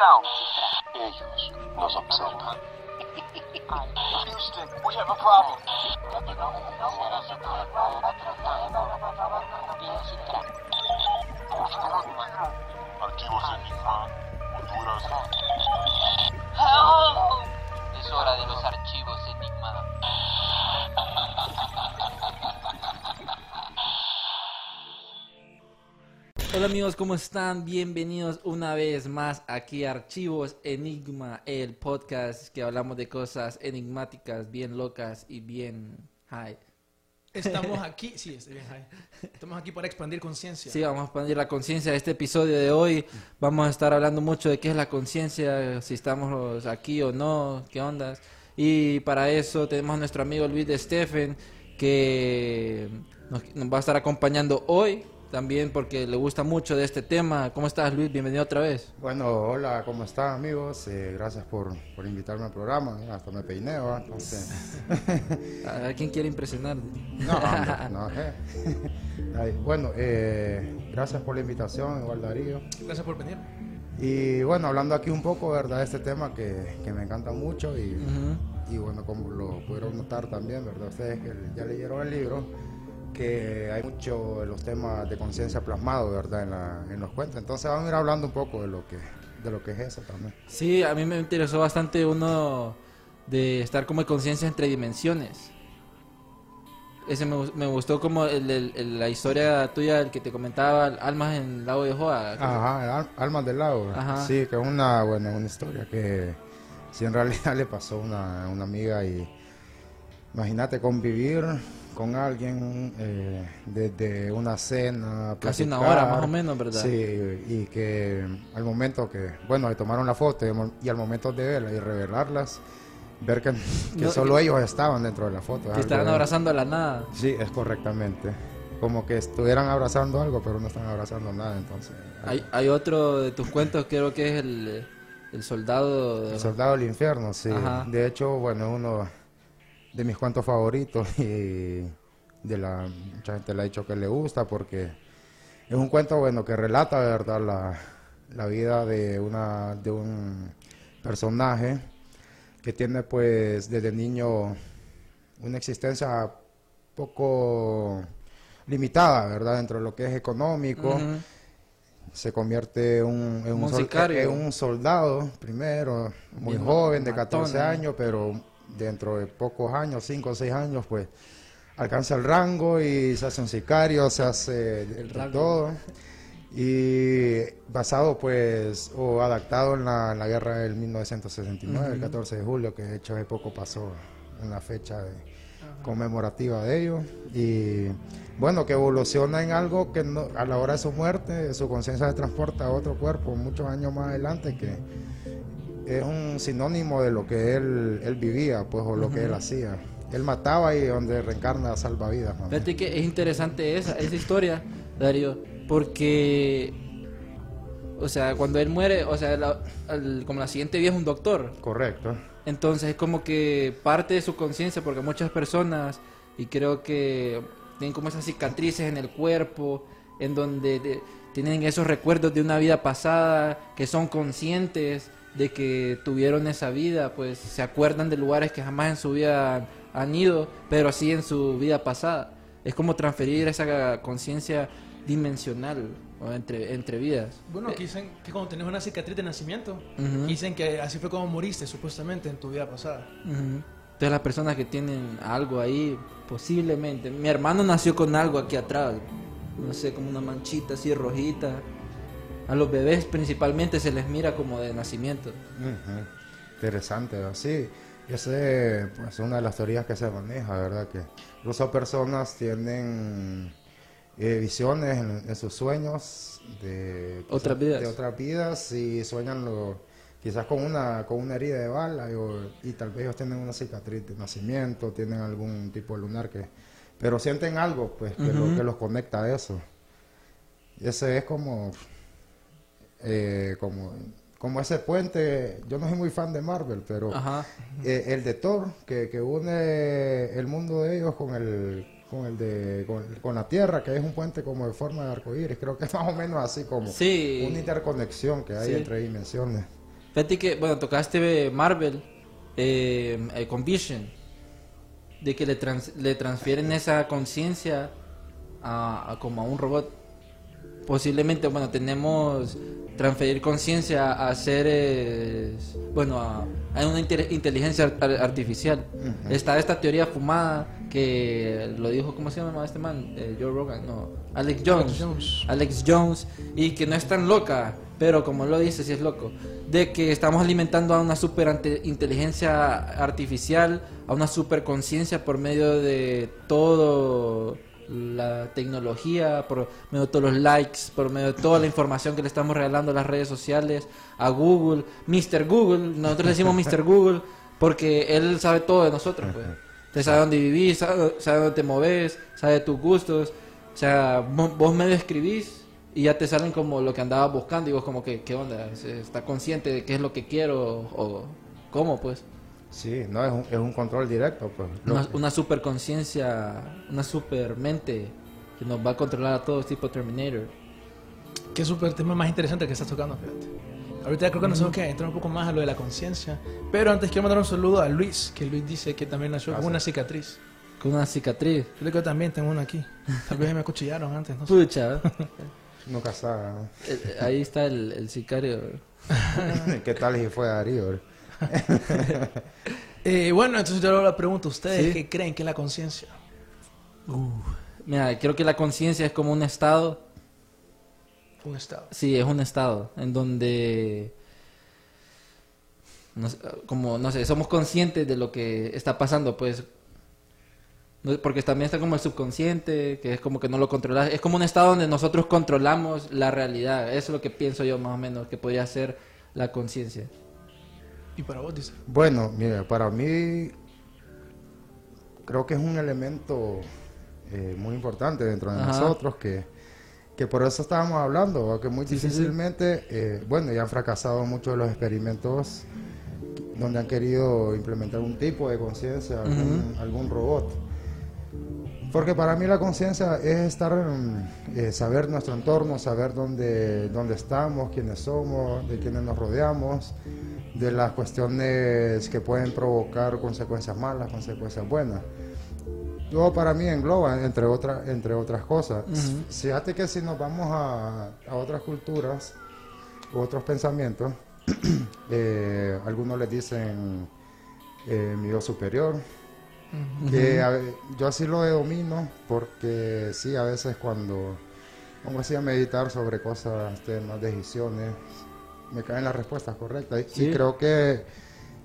Going down. Ellos nos observan. Houston, we have a problem. Archivos Enigma, Honduras. Es hora de los archivos Hola amigos, ¿cómo están? Bienvenidos una vez más aquí a Archivos Enigma, el podcast que hablamos de cosas enigmáticas, bien locas y bien high. Estamos aquí, sí, estoy bien, Jai. Estamos aquí para expandir conciencia. Sí, vamos a expandir la conciencia este episodio de hoy. Vamos a estar hablando mucho de qué es la conciencia, si estamos aquí o no, qué ondas. Y para eso tenemos a nuestro amigo Luis de Stephen, que nos, nos va a estar acompañando hoy también porque le gusta mucho de este tema. ¿Cómo estás Luis? Bienvenido otra vez. Bueno, hola, ¿cómo están amigos? Eh, gracias por, por invitarme al programa. Hasta me ¿va? Entonces, ¿A quién quiere impresionar? no, hombre, no, eh. Ay, Bueno, eh, gracias por la invitación, igual Darío. Gracias por venir. Y bueno, hablando aquí un poco, ¿verdad? De este tema que, que me encanta mucho y, y bueno, como lo pudieron notar también, ¿verdad? Ustedes que ya leyeron el libro, que hay mucho de los temas de conciencia plasmados, ¿verdad? En, la- en los cuentos. Entonces vamos a ir hablando un poco de lo que, de lo que es eso también. Sí, a mí me interesó bastante uno de estar como en conciencia entre dimensiones. Ese me, me gustó como el- el- el- la historia tuya, el que te comentaba, Almas en el lago de Joa. Ajá, Almas del Lago. Ajá. Sí, que es una, bueno, una historia que sí en realidad le pasó a una, una amiga y imagínate convivir con alguien eh, desde una cena, Casi una hora más o menos, ¿verdad? Sí, y que al momento que, bueno, le tomaron la foto y, al momento de verla y revelarlas, ver que, que No, solo que- ellos estaban dentro de la foto. Que estaban de- abrazando la nada. Sí, es correctamente. Como que estuvieran abrazando algo, pero no están abrazando nada, entonces. Hay, hay otro de tus cuentos, creo que es el, el soldado. El Soldado del Infierno, sí. Ajá. De hecho, bueno, uno de mis cuentos favoritos y de la mucha gente le ha dicho que le gusta porque es un cuento bueno que relata de verdad la, la vida de una de un personaje que tiene pues desde niño una existencia poco limitada, ¿verdad? Dentro de lo que es económico se convierte un- en, un un sol- sicario. en un soldado primero, muy Bien joven, de matón, 14 ¿no? años, pero dentro de pocos años, 5 o 6 años, pues alcanza el rango y se hace un sicario, se hace rango. todo. Y basado pues, o adaptado en la, en la guerra del 1969, el 14 de julio, que de hecho hace poco pasó en la fecha de- conmemorativa de ello. Y bueno, que evoluciona en algo que no- a la hora de su muerte, su conciencia se transporta a otro cuerpo muchos años más adelante, que es un sinónimo de lo que él, él vivía, pues, o lo que él hacía. Él mataba y donde reencarna salva vidas. ¿no? Fíjate que es interesante esa, esa historia, Darío, porque, o sea, cuando él muere, o sea, la- como la siguiente vida es un doctor, Correcto. entonces es como que parte de su conciencia, porque muchas personas, y creo que tienen como esas cicatrices en el cuerpo, en donde de- tienen esos recuerdos de una vida pasada, que son conscientes de que tuvieron esa vida, pues se acuerdan de lugares que jamás en su vida han, ido, pero sí en su vida pasada. Es como transferir esa conciencia dimensional o entre, entre vidas. Bueno, que dicen que cuando tenés una cicatriz de nacimiento, dicen que así fue como moriste supuestamente en tu vida pasada. Ujú. Entonces las personas que tienen algo ahí, posiblemente. Mi hermano nació con algo aquí atrás, no sé, como una manchita así rojita. A los bebés principalmente se les mira como de nacimiento. Interesante, ¿verdad? sí. Esa es una de las teorías que se maneja, ¿verdad? Que incluso personas tienen eh, visiones en, en sus sueños de Otras vidas. de otras vidas y sueñan lo, quizás con una con una herida de bala y, o- y tal vez ellos tienen una cicatriz de nacimiento, tienen algún tipo de lunar que pero sienten algo pues que, lo- que los conecta a eso. Ese es como eh, como como ese puente, yo no soy muy fan de Marvel, pero eh, el de Thor, que, que une el mundo de ellos con el con el de con, con la Tierra, que es un puente como de forma de arcoíris, creo que es más o menos así como Sí. una interconexión que hay Sí. entre dimensiones. Fíjate que, bueno, tocaste Marvel eh, eh, con Vision, de que le, trans- le transfieren esa conciencia a, a como a un robot. Posiblemente, bueno, tenemos transferir conciencia a seres, bueno, a, a una inte- inteligencia ar- artificial. Está esta teoría fumada que lo dijo, ¿cómo se llama este man? Eh, Joe Rogan, no, Alex Jones. Jones. Alex Jones y que no es tan loca, pero como lo dice, sí es loco, de que estamos alimentando a una super inteligencia artificial, a una super conciencia por medio de todo la tecnología, por medio de todos los likes, por medio de toda la información que le estamos regalando a las redes sociales, a Google, Mr. Google, nosotros decimos Mr. Google porque él sabe todo de nosotros, pues. Usted sabe dónde vivís, sabe, sabe dónde te moves, sabe tus gustos. O sea, vos, vos medio escribís y ya te salen como lo que andabas buscando y vos como que, ¿qué onda? ¿Se- ¿Está consciente de qué es lo que quiero o cómo pues? Sí, no es un, es un control directo, pues. Una, una super conciencia, una super mente que nos va a controlar a todos tipo Terminator. Qué súper tema más interesante que estás tocando, fíjate. Ahorita creo que nos tenemos que entrar un poco más a lo de la conciencia. Pero antes quiero mandar un saludo a Luis, que Luis dice que también nació con una cicatriz. Con una cicatriz. Yo creo que yo también tengo una aquí. Tal vez me acuchillaron antes, no sé. Pucha, ¿eh? Nunca sabe. ¿no? Eh, ahí está el, el sicario. ¿Qué tal si fue Darío? Eh, bueno, entonces yo ahora pregunto a ustedes Sí. qué creen que es la conciencia. Mira, creo que la conciencia es como un estado Un estado. Sí, es un estado en donde, no como, no sé, somos conscientes de lo que está pasando, pues, porque también está como el subconsciente, que es como que no lo controlas, es como un estado donde nosotros controlamos la realidad, eso es lo que pienso yo más o menos, que podría ser la conciencia. Y para vos, dice. Bueno, mire, para mí creo que es un elemento eh, muy importante dentro de Ajá. nosotros que, que por eso estábamos hablando, ¿va? que muy Sí, sí, sí. difícilmente, eh, bueno, ya han fracasado muchos de los experimentos donde han querido implementar un tipo de conciencia, algún, algún robot. Porque para mí la conciencia es estar, eh, saber nuestro entorno, saber dónde, dónde estamos, quiénes somos, de quiénes nos rodeamos, de las cuestiones que pueden provocar consecuencias malas, consecuencias buenas. Luego para mí engloba, entre, otras entre otras cosas. Fíjate que si nos vamos a, a otras culturas, u otros pensamientos, eh, algunos les dicen eh, mi yo superior, que a yo así lo domino porque sí, a veces cuando pongo así a meditar sobre cosas, temas, decisiones, me caen las respuestas correctas. Y- Sí. Y creo que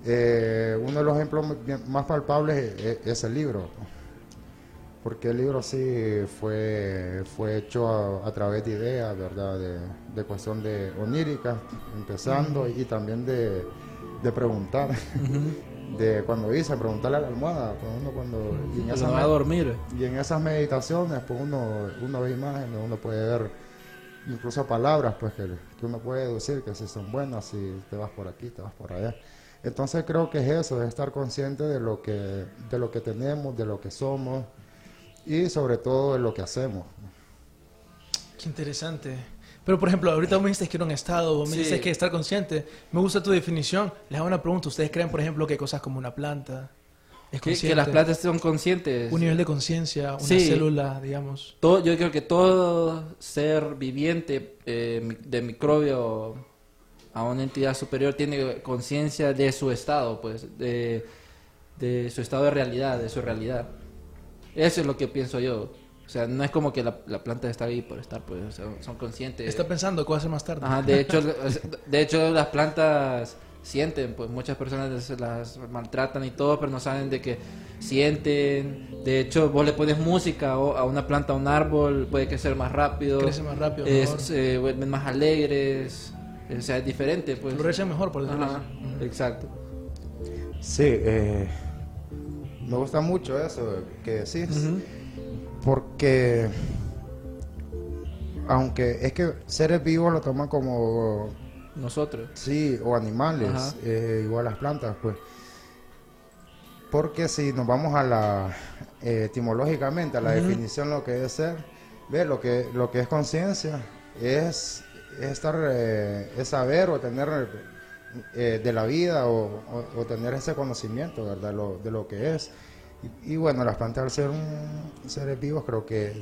eh, uno de los ejemplos más palpables es, es el libro. Porque el libro sí fue, fue hecho a, a través de ideas, ¿verdad? De, de cuestión de onírica, empezando, y también de, de preguntar. De cuando dice, preguntarle a la almohada, pues uno cuando... y en esas va a dormir. y en esas meditaciones, pues uno, uno ve imágenes, uno puede ver incluso palabras, pues que, que uno puede deducir que si son buenas, si te vas por aquí, te vas por allá. Entonces creo que es eso, es estar consciente de lo que, de lo que tenemos, de lo que somos y sobre todo de lo que hacemos. Qué interesante. Pero, por ejemplo, ahorita vos me dijiste que era un estado, vos me Sí. dices que estar consciente. Me gusta tu definición. Les hago una pregunta. ¿Ustedes creen, por ejemplo, que hay cosas como una planta es Que, que las plantas son conscientes. Un nivel de conciencia, una Sí. célula, digamos. Todo, yo creo que todo ser viviente eh, de microbio a una entidad superior tiene conciencia de su estado, pues, de, de su estado de realidad, de su realidad. Eso es lo que pienso yo. O sea, no es como que la, la planta está ahí por estar, pues, o sea, son conscientes. Está pensando qué va a hacer más tarde. Ajá, de hecho, de hecho las plantas sienten, pues muchas personas se las maltratan y todo, pero no saben de que sienten. De hecho, vos le pones música o- a una planta, a un árbol, puede crecer más rápido. Crece más rápido, eh, mejor. se vuelven más alegres. O sea, es diferente, pues. Florece mejor, por decirlo Ajá, así. exacto. Sí, eh, me gusta mucho eso que decís, porque aunque es que seres vivos lo toman como, Nosotros. sí, o animales, eh, igual las plantas, pues. Porque si nos vamos a la, eh, etimológicamente, a la definición lo que es ser, ve, lo que, lo que es conciencia es, es estar, eh, es saber o tener eh, de la vida o, o- o tener ese conocimiento, ¿verdad? Lo, de lo que es. Y, y bueno, las plantas al ser un, seres vivos creo que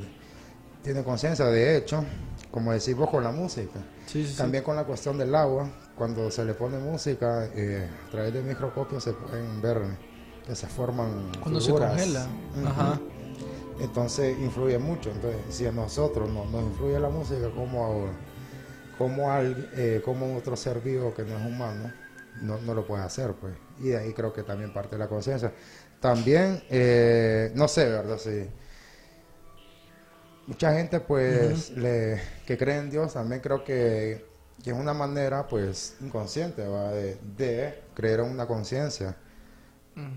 tienen conciencia. De hecho, como decís vos con la música, Sí, sí, sí. también con la cuestión del agua, cuando se le pone música, eh, a través de microscopios se pueden ver que se forman Cuando se congela. Ajá. Entonces influye mucho. Entonces, si a nosotros no, nos influye la música, como, como, al, eh, como otro ser vivo que no es humano, no, no lo puede hacer, pues. Y de ahí creo que también parte de la conciencia. También, eh, no sé, ¿verdad? Sí. Mucha gente, pues, le, que cree en Dios, también creo que, que es una manera, pues, inconsciente, ¿va? De, de creer en una conciencia.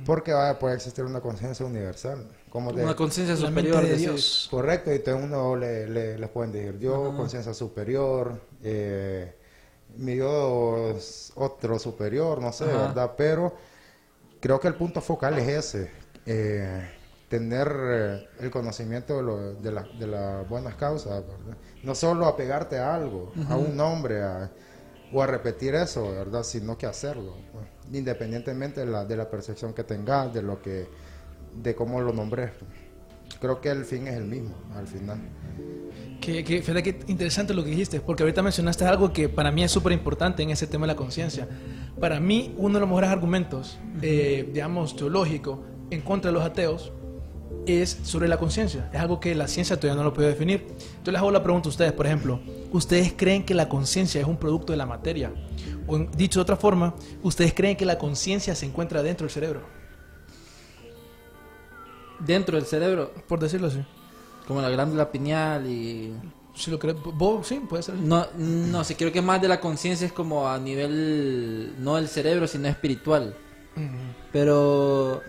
Porque va, puede existir una conciencia universal. Como de, Una conciencia superior de. Dios. Correcto, y entonces uno le, le, les pueden decir Dios, conciencia superior, eh, mi Dios otro superior, no sé. ¿verdad? Pero creo que el punto focal es ese, eh, tener eh, el conocimiento de, lo- de, la- de las buenas causas, ¿verdad? No solo apegarte a algo, a un nombre, a- o a repetir eso, ¿verdad? Sino que hacerlo, pues, independientemente de la, de la percepción que tengas, de lo que, de cómo lo nombres. Creo que el fin es el mismo, al final. Que, que, fíjate que interesante lo que dijiste, porque ahorita mencionaste algo que para mí es súper importante en ese tema de la conciencia. Para mí, uno de los mejores argumentos, eh, digamos, teológico en contra de los ateos es sobre la conciencia. Es algo que la ciencia todavía no lo puede definir. Yo les hago la pregunta a ustedes, por ejemplo, ¿ustedes creen que la conciencia es un producto de la materia? O en- dicho de otra forma, ¿ustedes creen que la conciencia se encuentra dentro del cerebro? Dentro del cerebro, Por decirlo así. como la glándula pineal y... Si lo crees, vos sí, puede ser. No, no sé, creo que más de la conciencia es como a nivel, no del cerebro, sino espiritual. Pero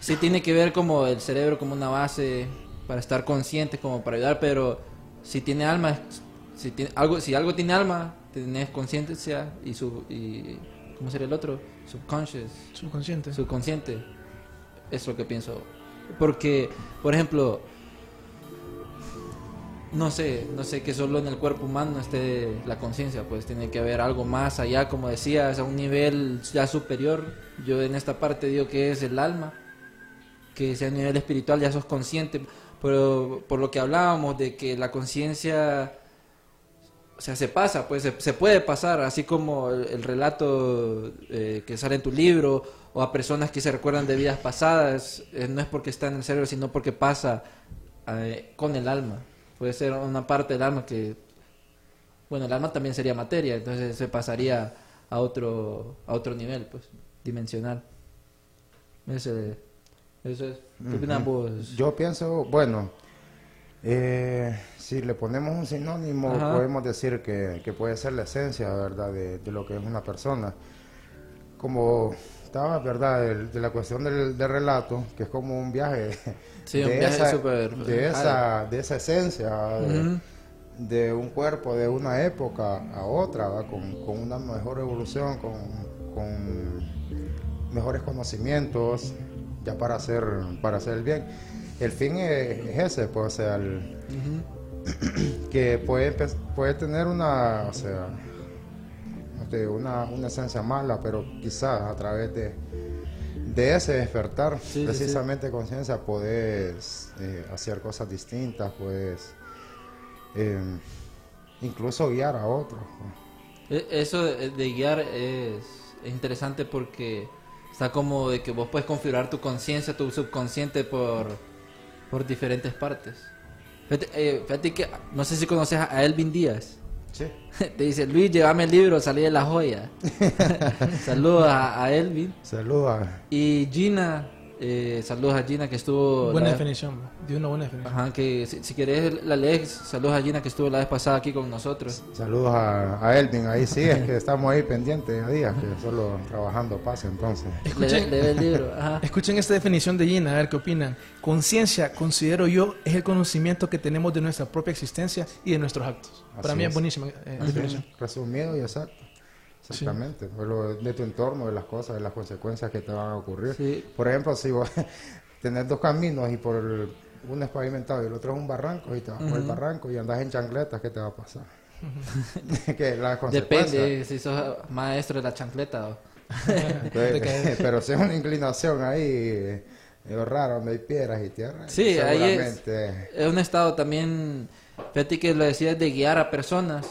sí tiene que ver como el cerebro como una base para estar consciente, como para ayudar, pero si tiene alma, si, tiene, algo, si algo tiene alma, tenés conciencia y su... Y, ¿Cómo sería el otro? Subconscious. Subconsciente. subconsciente. Es lo que pienso. Porque, por ejemplo, no sé, no sé que solo en el cuerpo humano esté la conciencia, pues tiene que haber algo más allá, como decías, a un nivel ya superior. Yo en esta parte digo que es el alma, que sea a nivel espiritual ya sos consciente, pero por lo que hablábamos de que la conciencia o sea, se pasa, pues se, se puede pasar, así como el, el relato eh, que sale en tu libro, o a personas que se recuerdan de vidas pasadas, eh, no es porque está en el cerebro, sino porque pasa eh, con el alma. Puede ser una parte del alma que, bueno, el alma también sería materia, entonces se pasaría a otro, a otro nivel, pues, dimensional. Ese, eso es. ¿Qué opinas vos? Yo pienso, bueno, eh, si le ponemos un sinónimo, Ajá. podemos decir que, que puede ser la esencia, ¿verdad?, de, de lo que es una persona. Como estaba, ¿verdad?, del- de, la cuestión del, del relato, que es como un viaje. Sí, un viaje súper- de esa, de esa esencia, de, de un cuerpo de una época a otra. Con, con una mejor evolución, con, con mejores conocimientos, ya para hacer, para hacer el bien. El fin es, es ese, pues, o sea, el- que puede, puede tener una, o sea, una, una esencia mala, pero quizás a través de, de ese despertar, sí, sí. precisamente conciencia, puedes eh, hacer cosas distintas, puedes eh, incluso guiar a otros. pues. E- Eso de, de guiar es, es interesante porque está como de que vos puedes configurar tu conciencia, tu subconsciente por, por diferentes partes. Fíjate, eh, fíjate que no sé si conoces a Elvin Díaz. Sí. Te dice, Luis, llévame el libro, salí de la joya. Saludos a, a Elvin. Saludos. Y Gina, eh, saludos a Gina que estuvo... Buena la- definición, dio una buena definición. Ajá, que si, si querés la lees, saludos a Gina que estuvo la vez pasada aquí con nosotros. Saludos a, a Elvin. Ahí sí, es que estamos ahí pendientes a días, que solo trabajando pasa entonces. Le, Escuchen, le ve el libro. Ajá. escuchen esta definición de Gina, a ver qué opinan. Conciencia, considero yo, es el conocimiento que tenemos de nuestra propia existencia y de nuestros actos. Para mí es, es. buenísima eh, definición. Resumido y exacto. Exactamente. Pues lo- de tu entorno, de las cosas, de las consecuencias que te van a ocurrir. Sí. Por ejemplo, si vos tenés dos caminos y por el- uno es pavimentado y el otro es un barranco y te vas por el barranco y andas en chancletas, ¿qué te va a pasar? que las consecuencias. Depende si sos maestro de la chancleta. o- Entonces, pero si es una inclinación ahí eh, rara donde hay piedras y tierra, Sí, ahí es, es un estado también, fíjate que lo decías de guiar a personas,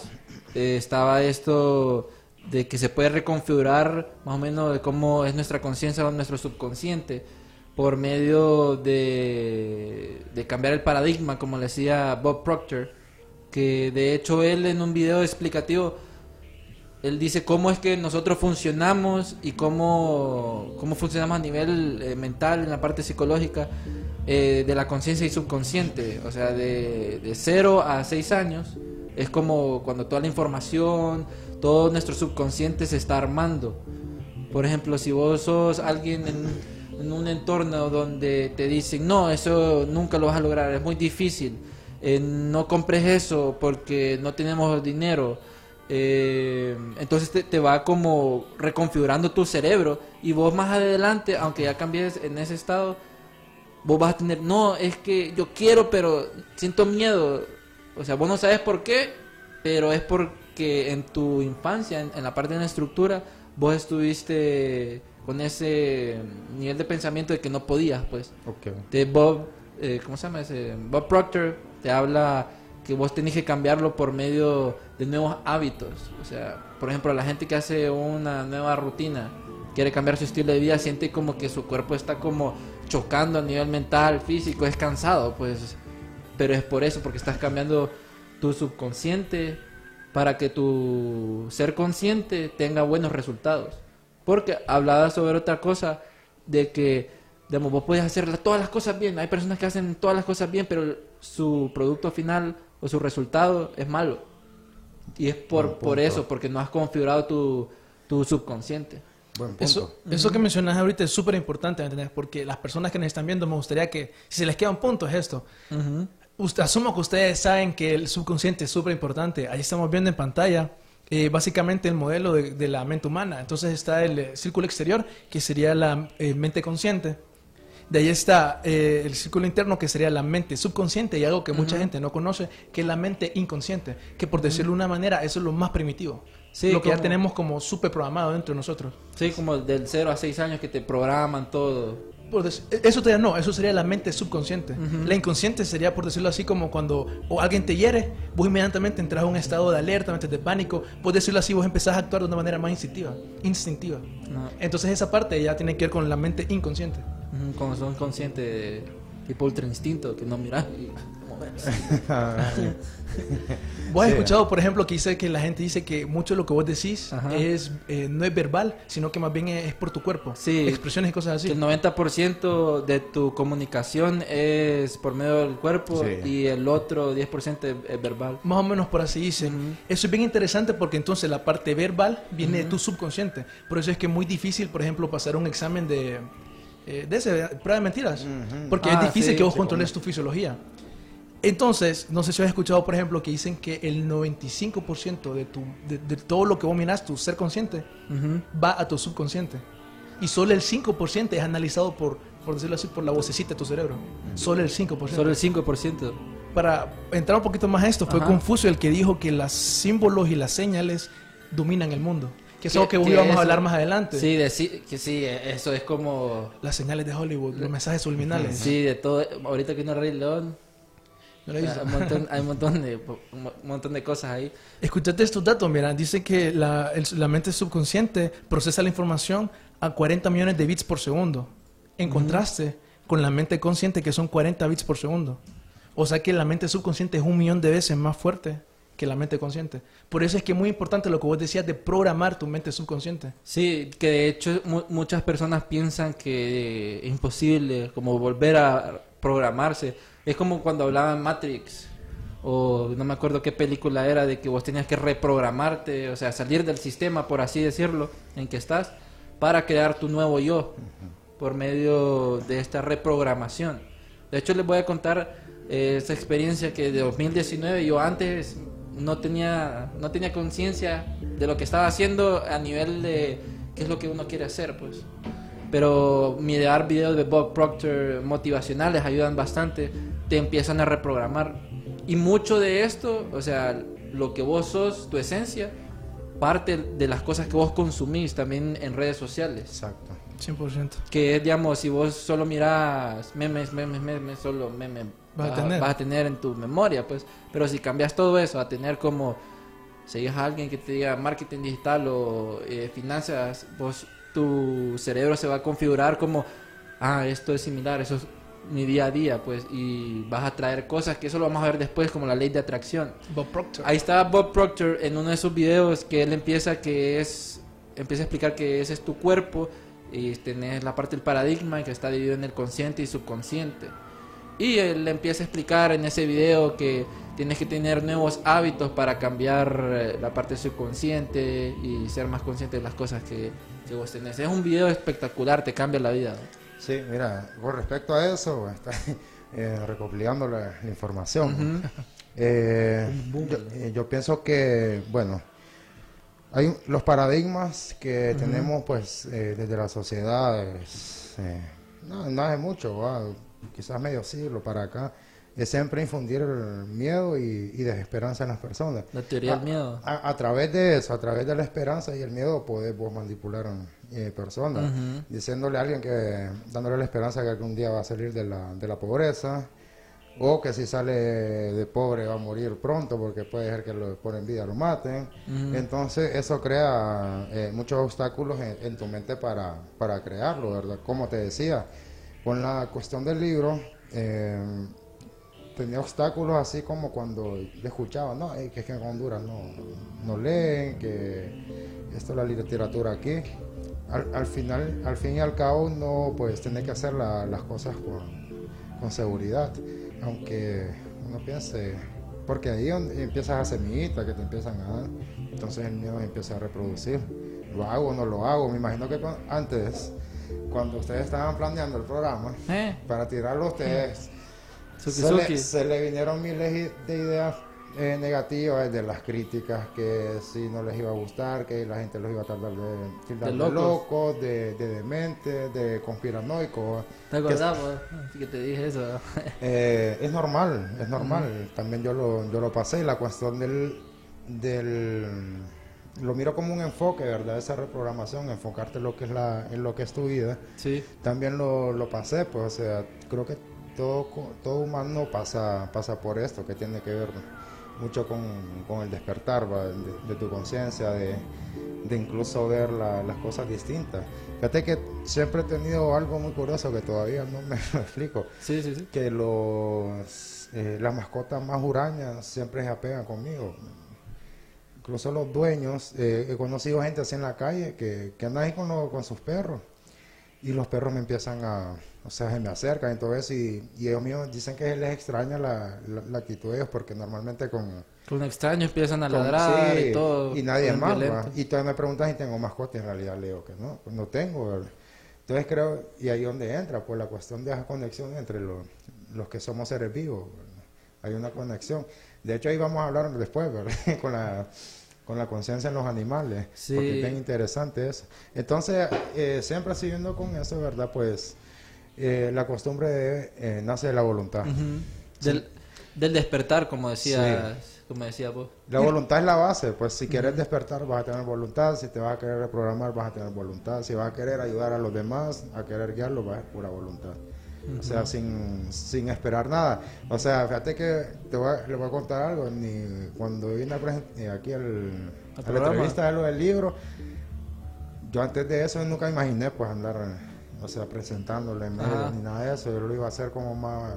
eh, estaba esto de que se puede reconfigurar más o menos de cómo es nuestra conciencia o nuestro subconsciente por medio de, cambiar el paradigma, como le decía Bob Proctor, que de hecho él en un video explicativo él dice cómo es que nosotros funcionamos y cómo, cómo funcionamos a nivel eh, mental, en la parte psicológica, eh, de la conciencia y subconsciente. O sea, de, de 0 a 6 años es como cuando toda la información, todo nuestro subconsciente se está armando. Por ejemplo, si vos sos alguien en, un entorno donde te dicen, no, eso nunca lo vas a lograr, es muy difícil, eh, no compres eso porque no tenemos dinero. eh, entonces te, te va como reconfigurando tu cerebro y vos más adelante, aunque ya cambies en ese estado, vos vas a tener, no, es que yo quiero, pero siento miedo. O sea, vos no sabes por qué, pero es porque en tu infancia, en, en la parte de la estructura, vos estuviste con ese nivel de pensamiento de que no podías, pues. Ok. De Bob, eh, ¿cómo se llama ese? Bob Proctor te habla que vos tenés que cambiarlo por medio de nuevos hábitos. O sea, por ejemplo, la gente que hace una nueva rutina, quiere cambiar su estilo de vida, siente como que su cuerpo está como chocando a nivel mental, físico, es cansado, pues. Pero es por eso, porque estás cambiando tu subconsciente para que tu ser consciente tenga buenos resultados. Porque hablaba sobre otra cosa, de que, digamos, vos puedes hacer todas las cosas bien. Hay personas que hacen todas las cosas bien, pero su producto final o su resultado es malo. Y es por, por eso, porque no has configurado tu, tu subconsciente. Buen punto. Eso, eso que mencionas ahorita es súper importante, ¿me entiendes? Porque las personas que nos están viendo, me gustaría que, si se les queda un punto, es esto. Usted- asumo que ustedes saben que el subconsciente es súper importante. Ahí estamos viendo en pantalla eh, básicamente el modelo de, de la mente humana. Entonces está el eh, círculo exterior, que sería la eh, mente consciente. De ahí está eh, el círculo interno, que sería la mente subconsciente, y algo que mucha gente no conoce, que es la mente inconsciente, que por decirlo de una manera, eso es lo más primitivo. Sí, lo que ya como- tenemos como súper programado dentro de nosotros. Sí, como del 0 a 6 años que te programan todo. Por dec- eso todavía no, eso sería la mente subconsciente. La inconsciente sería, por decirlo así, como cuando o alguien te hiere, vos inmediatamente entras a un estado de alerta, de pánico, por decirlo así, vos empezás a actuar de una manera más instintiva. instintiva. No. Entonces esa parte ya tiene que ver con la mente inconsciente. Ujú, Como son conscientes de tipo ultra instinto, que no y moverse. Vos has Sí. escuchado, por ejemplo, que dice que la gente dice que mucho de lo que vos decís Ajá. es eh, no es verbal, sino que más bien es, es por tu cuerpo. Sí. Expresiones y cosas Que así. el 90% de tu comunicación es por medio del cuerpo Sí. y el otro 10% es, es verbal. Más o menos por así dicen. Eso es bien interesante porque entonces la parte verbal viene de tu subconsciente. Por eso es que es muy difícil, por ejemplo, pasar un examen de, eh, de ese, prueba de mentiras. Porque Ah, es difícil sí, que vos sí, controles tu fisiología. Entonces, no sé si has escuchado, por ejemplo, que dicen que el 95% de, tu, de, de todo lo que vos tu ser consciente, va a tu subconsciente. Y solo el 5% es analizado por, por decirlo así, por la vocecita de tu cerebro. Solo el 5%. Solo el 5%. Para entrar un poquito más a esto, fue Ajá. Confucio el que dijo que los símbolos y las señales dominan el mundo. Que es algo que, íbamos eso- a hablar más adelante. Sí, decir que sí, eso es como... Las señales de Hollywood, los mensajes subliminales. Sí, de todo. Ahorita que no Rey León, ¿No lo he visto? hay un montón, hay un montón de, un montón de cosas ahí. Escuchate estos datos, mira, dice que la, el- la mente subconsciente procesa la información a 40 millones de bits por segundo, en contraste con la mente consciente que son 40 bits por segundo. O sea que la mente subconsciente es un millón de veces más fuerte que la mente consciente. Por eso es que es muy importante lo que vos decías de programar tu mente subconsciente. Sí, que de hecho mu- muchas personas piensan que es imposible como volver a programarse. Es como cuando hablaban Matrix o no me acuerdo qué película era de que vos tenías que reprogramarte, o sea, salir del sistema, por así decirlo, en que estás para crear tu nuevo yo por medio de esta reprogramación. De hecho, les voy a contar eh, esta experiencia que de 2019 yo antes no tenía no tenía conciencia de lo que estaba haciendo a nivel de qué es lo que uno quiere hacer, pues. Pero mirar videos de Bob Proctor motivacionales ayudan bastante, te empiezan a reprogramar. Y mucho de esto, o sea, lo que vos sos, tu esencia, parte de las cosas que vos consumís también en redes sociales. Exacto. 100%. Que es, digamos, si vos solo miras memes, memes, memes, solo memes, Vas a tener. vas a tener en tu memoria, pues. Pero si cambias todo eso a tener como, seguís a alguien que te diga marketing digital o eh, finanzas, vos, tu cerebro se va a configurar como, ah, esto es similar, eso es mi día a día, pues. Y vas a traer cosas que eso lo vamos a ver después, como la ley de atracción. Bob Proctor. Ahí está Bob Proctor en uno de sus videos que él empieza que es empieza a explicar que ese es tu cuerpo y tenés la parte del paradigma que está dividido en el consciente y subconsciente. Y él empieza a explicar en ese video que tienes que tener nuevos hábitos para cambiar eh, la parte subconsciente y ser más consciente de las cosas que, que vos tenés. Es un video espectacular, te cambia la vida. ¿no? Sí, mira, con respecto a eso, está eh, recopilando la, la información. Eh, yo, eh, yo pienso que, bueno, hay los paradigmas que tenemos, pues, eh, desde las sociedades, eh, no, no hace mucho, va, quizás medio siglo para acá, es siempre infundir miedo y, y desesperanza en las personas. La teoría del miedo. A, a través de eso, a través de la esperanza y el miedo, podés vos manipular eh, personas, diciéndole a alguien que, dándole la esperanza que algún día va a salir de la, de la pobreza, o que si sale de pobre va a morir pronto porque puede ser que lo, por envidia lo maten. Entonces eso crea eh, muchos obstáculos en, en tu mente para, para crearlo, ¿verdad? Como te decía, con la cuestión del libro, eh, tenía obstáculos así como cuando le escuchaba, no, eh, que es que en Honduras no, no leen, que esto es la literatura aquí. Al, al final, al fin y al cabo, uno pues tiene que hacer la- las cosas con, con seguridad, aunque uno piense, porque ahí empiezas a semillitas que te empiezan a dar, entonces el miedo empieza a reproducir. Lo hago o no lo hago, me imagino que antes, cuando ustedes estaban planeando el programa, ¿Eh? para tirarlo ustedes, Suki, se le, suki. se le vinieron miles de ideas eh, negativas de las críticas que si no les iba a gustar, que la gente los iba a tardar de, De de locos. de, de dementes, de conspiranoicos. ¿Te acordás, vos? Así que te dije eso. Eh, es normal, es normal. También yo lo, yo lo pasé. La cuestión del, del... Lo miro como un enfoque, ¿verdad? Esa reprogramación, enfocarte en lo que es, la, en lo que es tu vida. sí. también lo, lo pasé, pues, o sea, creo que todo, todo humano pasa, pasa por esto, que tiene que ver mucho con, con el despertar ¿va? de, de tu conciencia, de, de incluso ver la- las cosas distintas. Fíjate que siempre he tenido algo muy curioso que todavía no me lo explico, Sí, sí, sí. que los, eh, las mascotas más hurañas siempre se apegan conmigo. Incluso los dueños, eh, he conocido gente así en la calle que, que andan ahí con, lo- con sus perros y los perros me empiezan a, o sea, se me acercan y todo eso y, y ellos mismos dicen que les extraña la, la, la actitud de ellos porque normalmente con... Con extraños empiezan a con- ladrar sí, y todo. y nadie más. Y todavía me preguntan si tengo mascota y en realidad le digo que no, pues no tengo, ¿verdad? Entonces creo, y ahí donde entra, pues la cuestión de esa conexión entre los, los que somos seres vivos, ¿verdad? hay una conexión. De hecho ahí vamos a hablar después, ¿verdad? con la con la conciencia en los animales, Sí. porque es bien interesante eso. Entonces, eh, siempre siguiendo con eso, ¿verdad? Pues eh, la costumbre de, eh, nace de la voluntad. Del, del despertar, como decías, como decía vos. La voluntad es la base, pues si quieres despertar vas a tener voluntad, si te vas a querer reprogramar vas a tener voluntad, si vas a querer ayudar a los demás, a querer guiarlos vas a ser pura voluntad. O sea, sin, sin esperar nada. O sea, fíjate que te voy a, le voy a contar algo. Ni, cuando vine a aquí al, a la programa. entrevista de lo del libro, yo antes de eso nunca imaginé pues andar, o sea, presentándole en medios Ajá. ni nada de eso. Yo lo iba a hacer como más,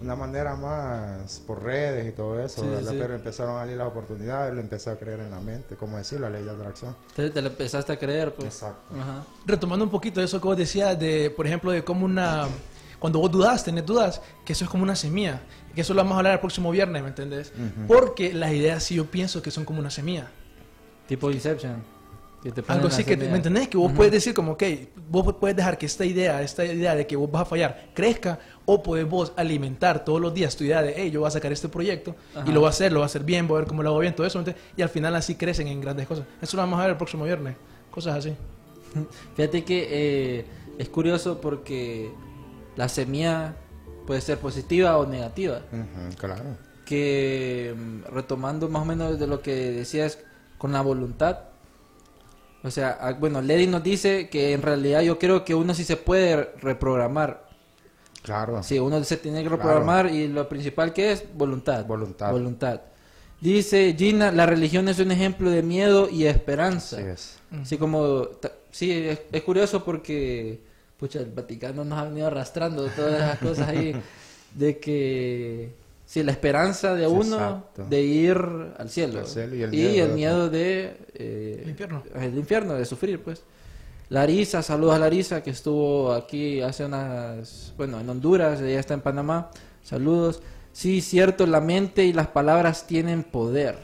una manera más por redes y todo eso, Sí, pero empezaron a salir las oportunidades, lo empecé a creer en la mente, como decir, la ley de atracción. Te lo empezaste a creer, pues. Exacto. Ajá. Retomando un poquito de eso que vos decías, de, por ejemplo, de cómo una... Cuando vos dudas, tenés dudas, que eso es como una semilla. Que eso lo vamos a hablar el próximo viernes, ¿me entendés? Porque las ideas sí yo pienso que son como una semilla. Tipo Inception. Que te Algo así que. ¿me entendés? Que vos puedes decir como, ok, vos puedes dejar que esta idea, esta idea de que vos vas a fallar, crezca, o puedes vos alimentar todos los días tu idea de, hey, yo voy a sacar este proyecto, Ajá. y lo voy a hacer, lo voy a hacer bien, voy a ver cómo lo hago bien, todo eso, ¿me y al final así crecen en grandes cosas. Eso lo vamos a ver el próximo viernes, cosas así. Fíjate que eh, es curioso porque la semilla puede ser positiva o negativa. Claro. Que mm, retomando más o menos de lo que decías con la voluntad. O sea, bueno, Lady nos dice que en realidad yo creo que uno sí se puede reprogramar. Claro. Sí, uno se tiene que Claro. reprogramar y lo principal que es voluntad. Voluntad. Voluntad. Dice Gina, la religión es un ejemplo de miedo y esperanza. Así es. Así como, sí, es, es curioso porque, pucha, el Vaticano nos ha venido arrastrando todas esas cosas ahí, de que, sí, la esperanza de Sí, uno exacto. de ir al cielo, Al cielo y el y miedo el de- miedo de... eh, El infierno. El infierno, de sufrir, pues. Larisa, saludos a Larisa, que estuvo aquí hace unas, bueno, en Honduras, ella está en Panamá, saludos. Sí, cierto, la mente y las palabras tienen poder.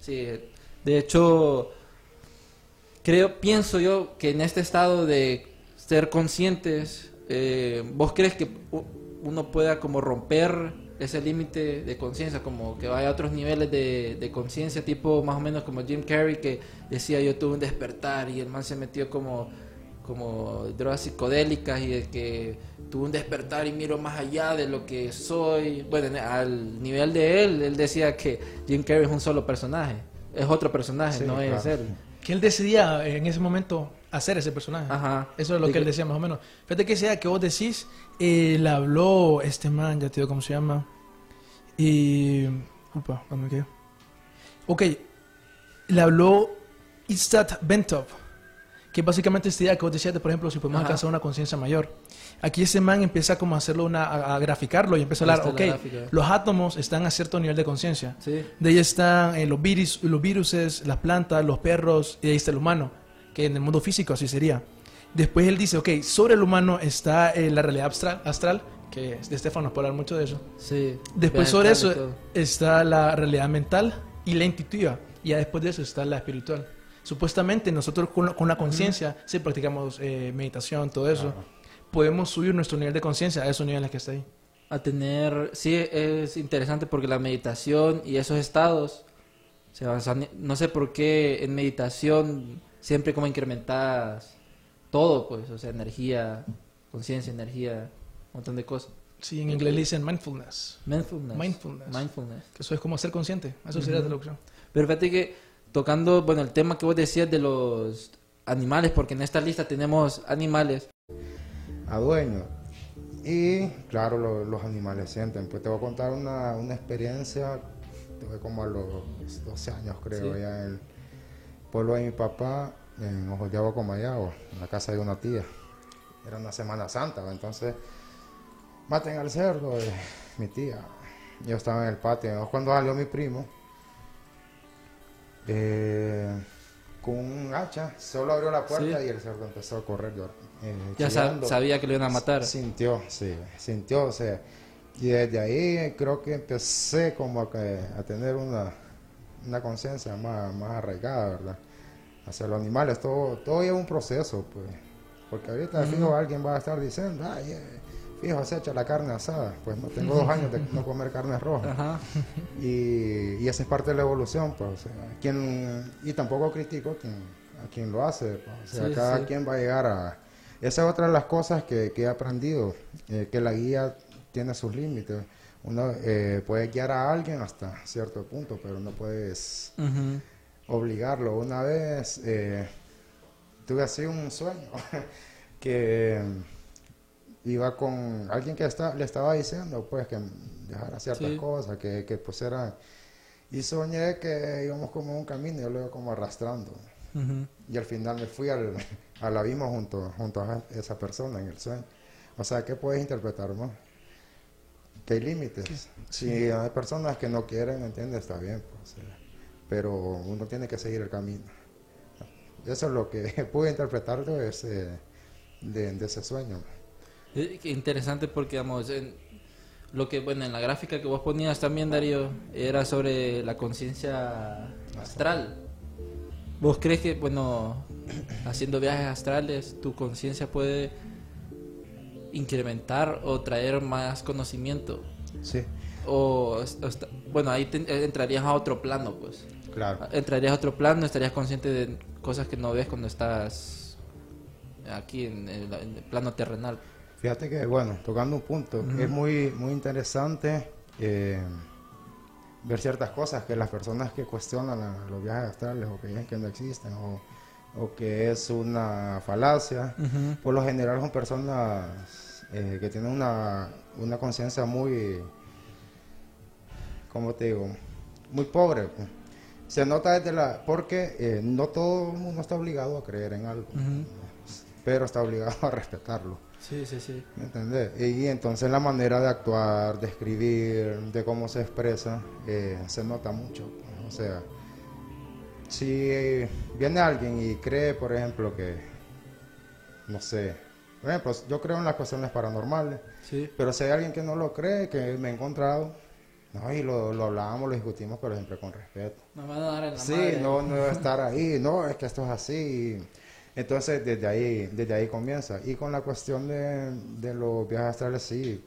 Sí, de hecho, creo, pienso yo que en este estado de ser conscientes, eh, ¿vos crees que uno pueda como romper ese límite de conciencia, como que vaya a otros niveles de, de conciencia, tipo más o menos como Jim Carrey que decía yo tuve un despertar y el man se metió como como drogas psicodélicas y de que tuve un despertar y miro más allá de lo que soy. Bueno, en- al nivel de él, él decía que Jim Carrey es un solo personaje, es otro personaje, Sí, no es claro. él. Que él decidía en ese momento hacer ese personaje. Ajá. Eso es lo De que él decía más o menos. Fíjate que sea que vos decís, eh, le habló este man, ya te digo cómo se llama. Y. Upa, ¿dónde me quedé? Ok, le habló Istat Bentov, que básicamente esta idea que vos decías de, por ejemplo, si podemos Ajá. alcanzar una conciencia mayor. Aquí ese man empieza como a hacerlo una, a, a graficarlo y empieza a hablar, ok, los átomos están a cierto nivel de conciencia. Sí. De ahí están eh, los, virus, los viruses, las plantas, los perros, y ahí está el humano, que en el mundo físico así sería. Después él dice, ok, sobre el humano está eh, la realidad astral, astral, que de Estefano nos puede hablar mucho de eso. Sí. Después sobre eso está la realidad mental y la intuitiva. Y ya después de eso está la espiritual. Supuestamente nosotros con, la- con la conciencia, si practicamos eh, meditación, todo eso, podemos subir nuestro nivel de conciencia a esos niveles que está ahí. a tener, sí, es interesante porque la meditación y esos estados, sea, ni- no sé por qué en meditación siempre como incrementas todo, pues, o sea, energía, conciencia, energía, un montón de cosas. Sí, en inglés le dicen mindfulness. Mindfulness. Mindfulness. Mindfulness. Que eso es como ser consciente. Eso sería la traducción. Pero fíjate que tocando, bueno, el tema que vos decías de los animales, porque en esta lista tenemos animales. a dueño. Y claro, lo- los animales sienten. Pues te voy a contar una, una experiencia, tuve como a los 12 años creo, Sí. ya en el pueblo de mi papá, en Ojos de Agua Comayagua, en la casa de una tía. Era una Semana Santa, entonces maten al cerdo, eh, mi tía. Yo estaba en el patio, cuando salió mi primo, eh, con un hacha, solo abrió la puerta Sí. y el cerdo empezó a correr. eh, Ya chillando. sabía que lo iban a matar. Sintió, sí, sintió, o sea, y desde ahí creo que empecé como a, a tener una, una conciencia más, más arraigada, ¿verdad? Hacia los animales, todo, todo lleva un proceso, pues, porque ahorita fijo alguien va a estar diciendo, ay, eh, fijo, se echa la carne asada, pues no tengo dos años de no comer carne roja. Ajá. Y, y esa es parte de la evolución, pues, o sea, quien, y tampoco critico a quien, a quien lo hace, pues, o sea, Sí, cada sí. quien va a llegar a... Esa es otra de las cosas que, que he aprendido, eh, que la guía tiene sus límites. Uno eh, puede guiar a alguien hasta cierto punto, pero no puedes obligarlo. Una vez eh, tuve así un sueño que iba con alguien que está, le estaba diciendo pues que dejara ciertas Sí. cosas, que, que pusiera... Y soñé que íbamos como un camino y yo lo iba como arrastrando. Y al final me fui al, al abismo junto, junto a esa persona en el sueño. O sea, ¿qué puedes interpretar más? Que hay límites. Si hay personas que no quieren, ¿entiendes? Está bien, pues, eh, pero uno tiene que seguir el camino. Eso es lo que pude interpretar de ese, de, de ese sueño. Eh, interesante porque, digamos, en lo que, bueno, en la gráfica que vos ponías también, Darío, era sobre la conciencia astral. ¿Vos crees que, bueno, haciendo viajes astrales, tu conciencia puede incrementar o traer más conocimiento? Sí, O, o está- bueno, ahí te- eh, entrarías a otro plano, pues. claro. Entrarías a otro plano, estarías consciente de cosas que no ves cuando estás aquí en el, en el plano terrenal. Fíjate que, bueno, tocando un punto, es muy, muy interesante eh, ver ciertas cosas que las personas que cuestionan a los viajes astrales o que dicen que no existen o, o que es una falacia, por lo general son personas eh, que tienen una, una conciencia muy, ¿cómo te digo? Muy pobre. pues. Se nota desde la... porque eh, no todo el mundo está obligado a creer en algo, pero está obligado a respetarlo. Sí, sí, sí. ¿Me entendés? Y entonces la manera de actuar, de escribir, de cómo se expresa, eh, se nota mucho. pues. O sea, si viene alguien y cree, por ejemplo, que, no sé, por ejemplo, yo creo en las cuestiones paranormales, Sí. pero si hay alguien que no lo cree, que me he encontrado, no, y lo, lo hablamos, lo discutimos, pero siempre con respeto. Me van a dar en la Sí, madre. no, no debe estar ahí, no, es que esto es así. Entonces, desde ahí, desde ahí comienza. Y con la cuestión de, de los viajes astrales, sí,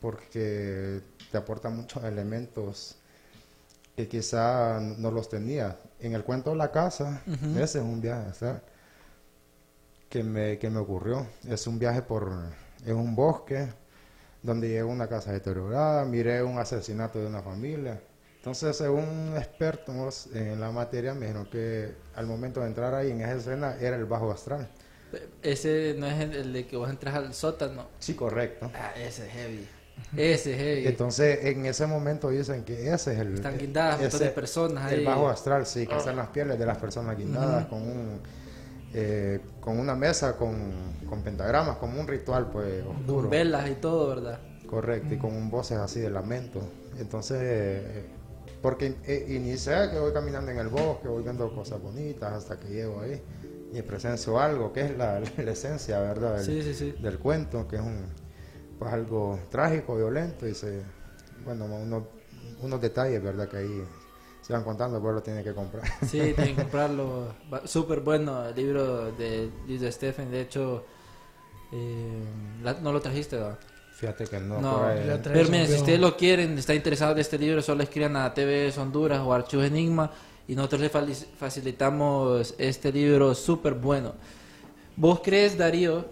porque te aporta muchos elementos que quizá no los tenía. En el cuento de la casa, ese es un viaje que me, que me ocurrió. Es un viaje por, es un bosque donde llegué a una casa deteriorada, miré un asesinato de una familia. Entonces, según expertos en la materia, me dijeron que al momento de entrar ahí en esa escena era el bajo astral. Ese no es el, el de que vos entras al sótano. Sí, correcto. Ah, ese es heavy. Ese es heavy. Entonces, en ese momento dicen que ese es el... Están guindadas ese- de personas El ahí. bajo astral, sí, que están las pieles de las personas guindadas con un... eh, con una mesa con, con pentagramas, como un ritual, pues, oscuro. Con velas y todo, ¿verdad? Correcto, y con voces así de lamento. Entonces, eh, porque eh, inicié que voy caminando en el bosque, voy viendo cosas bonitas hasta que llego ahí y presencio algo que es la, la esencia, ¿verdad? Del, Sí, sí, sí. del cuento, que es un, pues algo trágico, violento y se, bueno, uno- unos detalles, ¿verdad? Que ahí se van contando, pero lo tiene que comprar. Sí, tienen que comprarlo. Súper bueno el libro de Lisa Stephen. De hecho, eh, la- no lo trajiste, ¿verdad? Fíjate que no, No, pero miren, si ustedes lo quieren, está interesado en este libro, solo escriban a TVS Honduras o Archivos Enigma y nosotros les facilitamos este libro súper bueno. ¿Vos crees, Darío,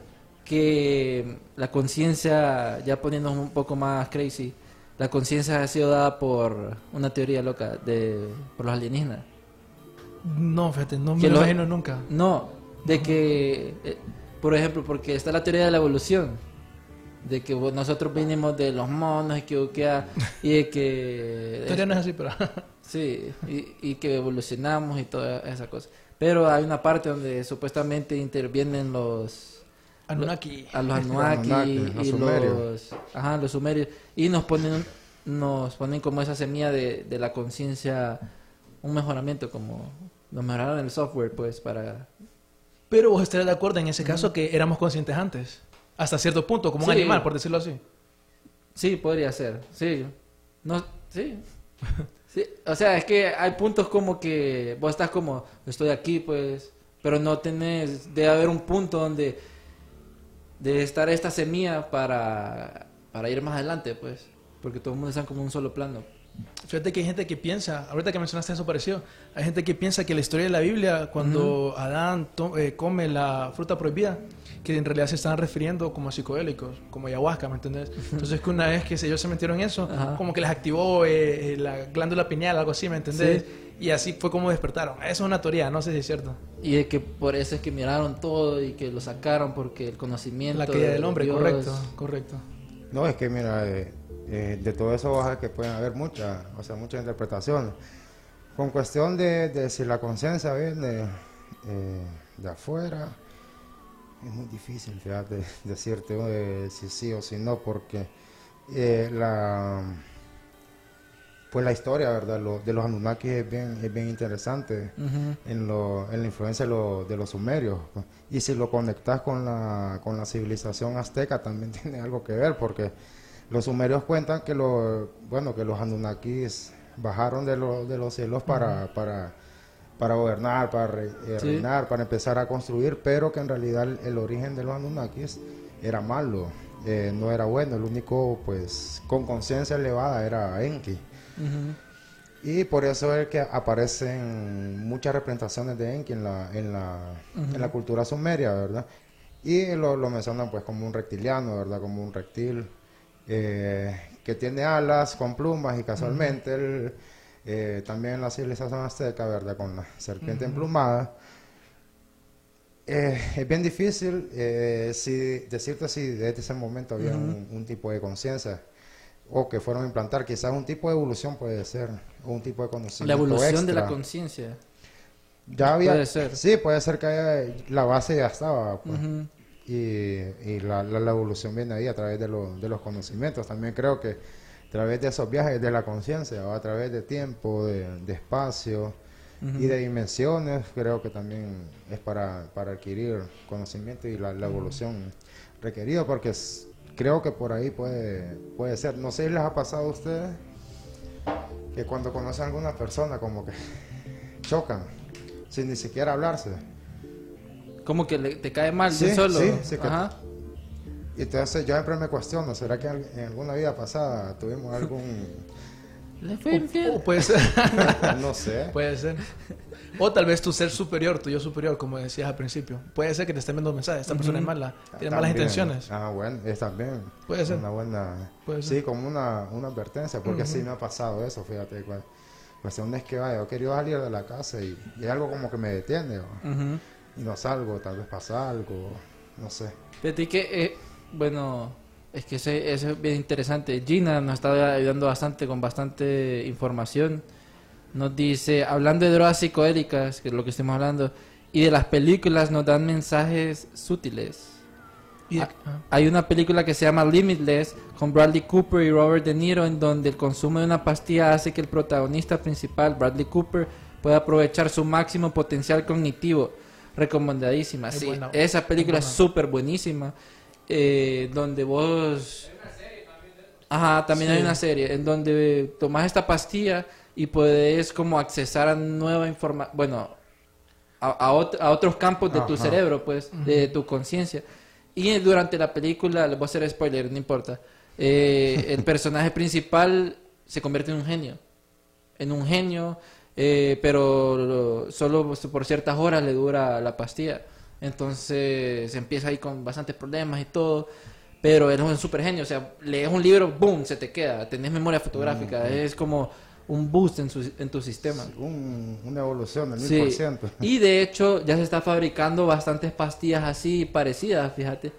que la conciencia, ya poniéndonos un poco más crazy, la conciencia ha sido dada por una teoría loca de por los alienígenas? No, fíjate, no me lo imagino nunca. No, de que, eh, por ejemplo, porque está la teoría de la evolución, de que nosotros vinimos de los monos y que, ah, y de que Todavía no es así, pero... sí y, y que evolucionamos y toda esa cosa. Pero hay una parte donde supuestamente intervienen los Anunnaki. a los Anunnaki Anunnaki, los y sumerios. los ajá, los sumerios y nos ponen nos ponen como esa semilla de, de la conciencia un mejoramiento como nos mejoraron el software pues para Pero vos estarías de acuerdo en ese caso que éramos conscientes antes. Hasta cierto punto, como un Sí. animal, por decirlo así. Sí, podría ser. Sí. No, sí. Sí, O sea, es que hay puntos como que vos estás como, estoy aquí, pues, pero no tenés, debe haber un punto donde de estar esta semilla para, para ir más adelante, pues, porque todo el mundo está como un solo plano. Fíjate que hay gente que piensa, ahorita que mencionaste eso pareció, hay gente que piensa que la historia de la Biblia, cuando Adán to- eh, come la fruta prohibida, que en realidad se están refiriendo como a psicodélicos, como ayahuasca, ¿me entendés? Entonces que una vez que ellos se metieron en eso, Ajá. como que les activó eh, eh, la glándula pineal, algo así, ¿me entendés? Y así fue como despertaron. Eso es una teoría, no sé si es cierto. Y de que por eso es que miraron todo y que lo sacaron porque el conocimiento... La caída de del hombre, Dios- correcto, correcto. No, es que mira, eh, eh, de todo eso vas a ver que pueden haber muchas, o sea, muchas interpretaciones. Con cuestión de, de si la conciencia viene eh, de afuera, es muy difícil, fíjate, decirte eh, si sí o si no, porque eh, la pues la historia verdad Lo- de los Anunnaki es bien es bien interesante en, lo, en la influencia de, lo- de los sumerios. Y si lo conectas con la con la civilización azteca también tiene algo que ver porque los sumerios cuentan que lo bueno que los Anunnakis bajaron de, lo- de los cielos para para para gobernar, para re- eh, Sí. reinar, para empezar a construir, pero que en realidad el, el origen de los Anunnakis era malo, eh, no era bueno, el único pues con conciencia elevada era Enki. Y por eso es que aparecen muchas representaciones de Enki en la, en la, en la cultura sumeria, ¿verdad? Y lo, lo mencionan pues como un reptiliano, ¿verdad? Como un reptil eh, que tiene alas con plumas y casualmente él, eh, también en la civilización azteca, ¿verdad? Con la serpiente emplumada. Eh, es bien difícil si, decirte si desde ese momento había un, un tipo de conciencia o que fueron a implantar. Quizás un tipo de evolución puede ser, o un tipo de conocimiento La evolución de la conciencia. Ya había, Puede ser. Sí, puede ser que haya- la base ya estaba. pues. Y, y la, la- la evolución viene ahí a través de, lo- de los conocimientos. También creo que a través de esos viajes de la conciencia, o a través de tiempo, de, de espacio y de dimensiones, creo que también es para, para adquirir conocimiento y la, la evolución requerida, porque es- creo que por ahí puede, puede ser. No sé si les ha pasado a ustedes que cuando conocen a alguna persona como que chocan sin ni siquiera hablarse. Como que le- te cae mal Sí, de solo. sí, sí, que- Ajá. Y entonces yo siempre me cuestiono, ¿será que en alguna vida pasada tuvimos algún, Le fue infiel. O puede ser. no sé, Puede ser. O tal vez tu ser superior, tu yo superior, como decías al principio. Puede ser que te estén viendo mensajes. Esta persona es mala, tiene malas intenciones. Ah, bueno, es también Puede ser. una buena, Puede sí, ser. como una, una advertencia, porque sí me ha pasado eso, fíjate, cu- cuestión es que vaya, yo querido salir de la casa y, y algo como que me detiene, ¿va? Ujú. y no salgo, tal vez pasa algo, no sé. Fíjate que, eh, bueno, es que ese, ese es bien interesante. Gina nos está ayudando bastante con bastante información. Nos dice, hablando de drogas psicodélicas, que es lo que estamos hablando, y de las películas nos dan mensajes sutiles. Ah. Hay una película que se llama Limitless con Bradley Cooper y Robert De Niro en donde el consumo de una pastilla hace que el protagonista principal, Bradley Cooper, pueda aprovechar su máximo potencial cognitivo. Recomendadísima. Es Sí, buena. esa película Es súper buenísima. Eh, donde vos... Ajá, también hay una serie en donde tomas esta pastilla y puedes como accesar a nueva información, bueno, a, a ot- a otros campos de tu cerebro, pues, de tu conciencia. Y durante la película, les voy a hacer spoiler, no importa, eh, el personaje principal se convierte en un genio. En un genio, eh, pero lo- solo por ciertas horas le dura la pastilla. Entonces empieza ahí con bastantes problemas y todo. Pero él es un super genio, o sea, lees un libro, boom, se te queda, tenés memoria fotográfica, es como un boost en, su- en tu sistema. Un- una evolución del Sí. 1000%. Y de hecho ya se está fabricando bastantes pastillas así parecidas, fíjate.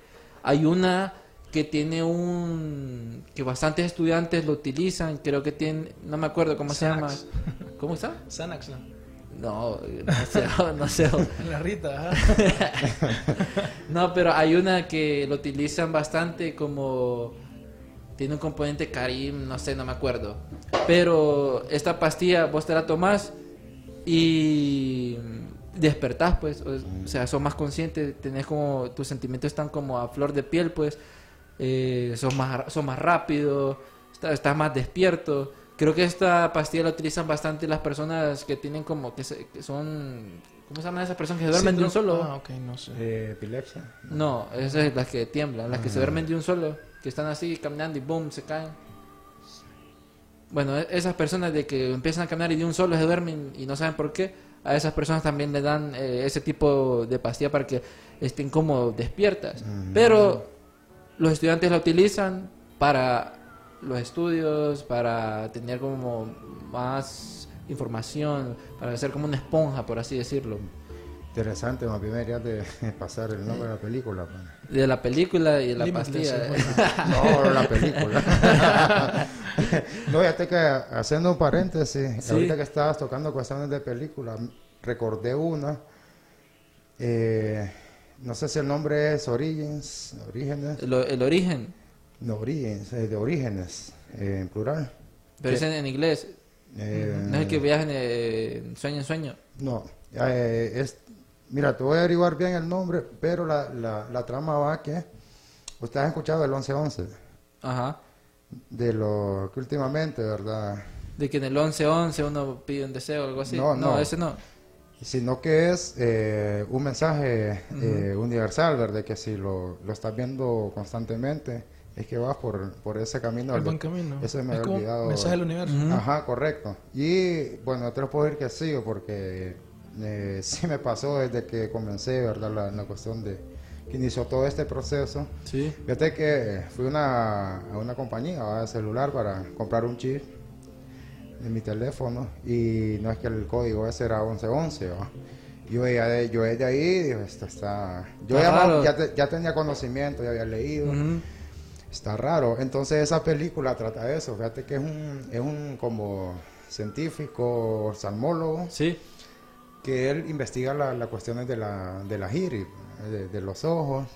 Hay una que tiene un que bastantes estudiantes lo utilizan, creo que tiene, no me acuerdo cómo se llama. ¿Cómo está? Xanax, ¿no? No, no sé, no sé. La Rita, ajá. No, pero hay una que lo utilizan bastante como tiene un componente Karim, no sé, no me acuerdo. Pero esta pastilla vos te la tomás y despertás, pues, o sea, sos más consciente, tenés como tus sentimientos están como a flor de piel, pues, eh, sos más sos más rápido, está- estás más despierto. Creo que esta pastilla la utilizan bastante las personas que tienen como que, se- que son ¿cómo se llaman esas personas que se duermen de un solo? Ah, ok, no sé. Eh, epilepsia. No, esas es las que tiemblan, las que se duermen de un solo, que están así caminando y boom, se caen. Bueno, e- esas personas de que empiezan a caminar y de un solo se duermen y no saben por qué, a esas personas también le dan eh, ese tipo de pastilla para que estén como despiertas. Pero los estudiantes la utilizan para los estudios, para tener como más información, para ser como una esponja, por así decirlo. Interesante, más bien deberías de pasar el nombre de la película. pues. De la película y de la Limitless, pastilla. es buena. No, la película. no, fíjate que haciendo un paréntesis, Sí. ahorita que estabas tocando cuestiones de película, recordé una. eh, no sé si el nombre es Origins, Orígenes. El, el origen. De, orígenes, eh, de orígenes, eh, en plural. Pero es en, inglés. Eh, No es el que viajan de sueño en sueño. No, eh, es, mira, te voy a averiguar bien el nombre, pero la, la, la trama va que, usted ha escuchado el 1111, Ajá. de lo que últimamente, ¿verdad? De que en el 11-11 uno pide un deseo o algo así. No, no. ese no. Sino que es eh, un mensaje eh, universal, ¿verdad? Que si lo, lo estás viendo constantemente, es que vas por, por ese camino. El buen camino. Eso me es había olvidado. mensaje del universo. Ajá, correcto. Y bueno, te lo puedo decir que sí, porque eh, sí me pasó desde que comencé, ¿verdad? La, la cuestión de que inició todo este proceso. Sí. Fíjate que fui una, a una compañía ¿verdad? de celular para comprar un chip en mi teléfono y no es que el código ese era 1111, ¿va? Yo ya de, yo desde ahí dije, esto está... Yo ya, ya, te- ya tenía conocimiento, ya había leído. Está raro. Entonces esa película trata de eso. Fíjate que es un, es un como científico, oftalmólogo, Sí. que él investiga la- las cuestiones de la, de la iris, de, de los ojos.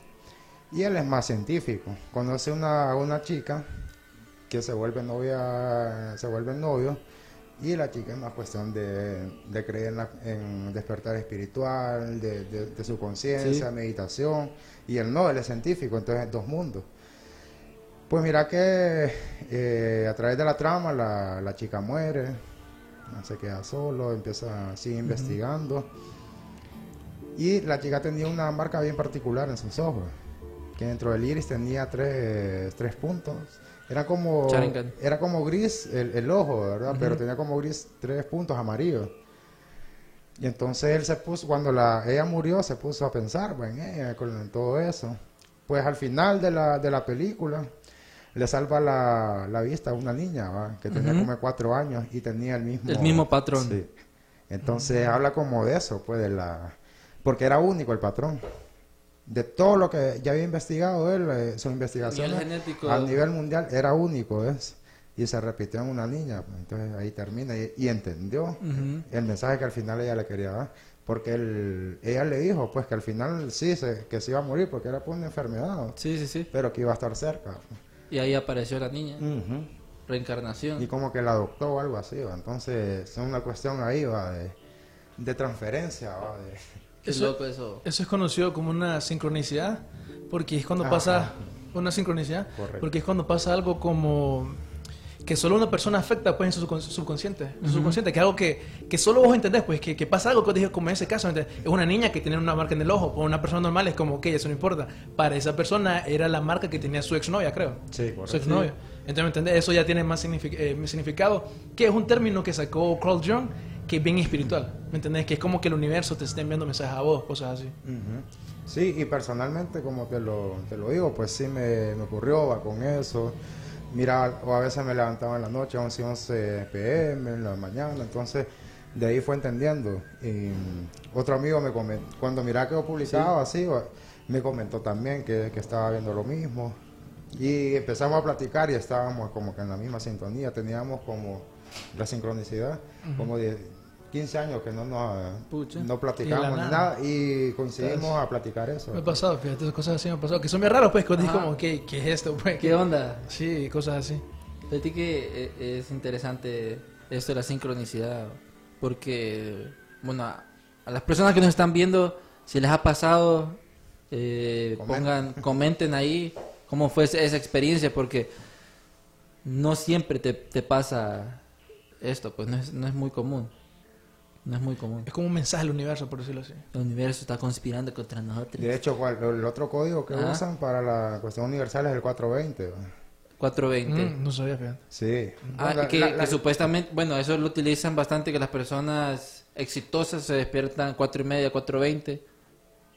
Y él es más científico. Conoce una, una chica que se vuelve novia, se vuelve novio. Y la chica es más cuestión de, de creer en, la- en despertar espiritual, de, de- de su conciencia, Sí. meditación. Y él no, él es científico, entonces dos mundos. Pues mira que eh, a través de la trama la, la chica muere, se queda solo, empieza, sigue investigando. Y la chica tenía una marca bien particular en sus ojos, que dentro del iris tenía tres, tres puntos. Era como, era como gris el, el ojo, ¿verdad? Pero tenía como gris tres puntos amarillos. Y entonces él se puso, cuando la, ella murió, se puso a pensar pues, en ella, con todo eso. Pues al final de la, de la película, le salva la, la vista a una niña, ¿va? que tenía como cuatro años y tenía el mismo... El mismo patrón. Sí. Entonces habla como de eso, pues de la... Porque era único el patrón. De todo lo que ya había investigado él, eh, su investigación genético. a nivel mundial era único eso. Y se repitió en una niña, pues, entonces ahí termina y, y entendió el mensaje que al final ella le quería dar. Porque él, ella le dijo pues que al final sí, se, que se iba a morir porque era por una enfermedad, Sí, sí, sí. pero que iba a estar cerca. Y ahí apareció la niña. Reencarnación. Y como que la adoptó o algo así, ¿va? entonces es una cuestión ahí ¿va? De, de transferencia. ¿va? De, Qué Eso- loco eso. Eso es conocido como una sincronicidad, porque es cuando Ajá. pasa una sincronicidad, Correcto. porque es cuando pasa algo como que solo una persona afecta pues en su subcon- subconsciente, en su subconsciente, que es algo que, que solo vos entendés, pues que, que pasa algo que dije como en ese caso, ¿entendés? es una niña que tiene una marca en el ojo, o una persona normal es como, ok, eso no importa, para esa persona era la marca que tenía su exnovia, creo. Sí, su correcto. exnovia. Entonces, ¿me entendés? Eso ya tiene más signific- eh, significado, que es un término que sacó Carl Jung, que es bien espiritual, ¿me entendés? Que es como que el universo te está enviando mensajes a vos, cosas así. Ujú. Sí, y personalmente, como te lo, te lo digo, pues sí me, me ocurrió va, con eso. Mira, o a veces me levantaba en la noche, 11, 11 pm, en la mañana, entonces de ahí fue entendiendo. Y otro amigo me comentó, cuando miraba que yo publicaba así, me comentó también que, que estaba viendo lo mismo. Y empezamos a platicar y estábamos como que en la misma sintonía, teníamos como la sincronicidad, como de 15 años que no nos no platicamos nada. nada y coincidimos a platicar eso. Me ha pasado, fíjate, cosas así me han pasado, que son bien raros, pues, Ajá. como, ¿qué, ¿qué es esto? Pues, ¿Qué onda? Sí, cosas así. Fíjate que eh, es interesante esto de la sincronicidad, porque, bueno, a, las personas que nos están viendo, si les ha pasado, eh, Comenten. pongan, comenten ahí cómo fue esa esa experiencia, porque no siempre te, te pasa esto, pues no es, no es muy común. No es muy común. Es como un mensaje del universo, por decirlo así. El universo está conspirando contra nosotros. De hecho, ¿cuál- el otro código que Ajá. usan para la cuestión universal es el 420. ¿va? 420. Mm, no sabía, fíjate. Sí. Ah, La- que, la- la- que supuestamente, bueno, eso lo utilizan bastante, que las personas exitosas se despiertan cuatro y media, 4.20.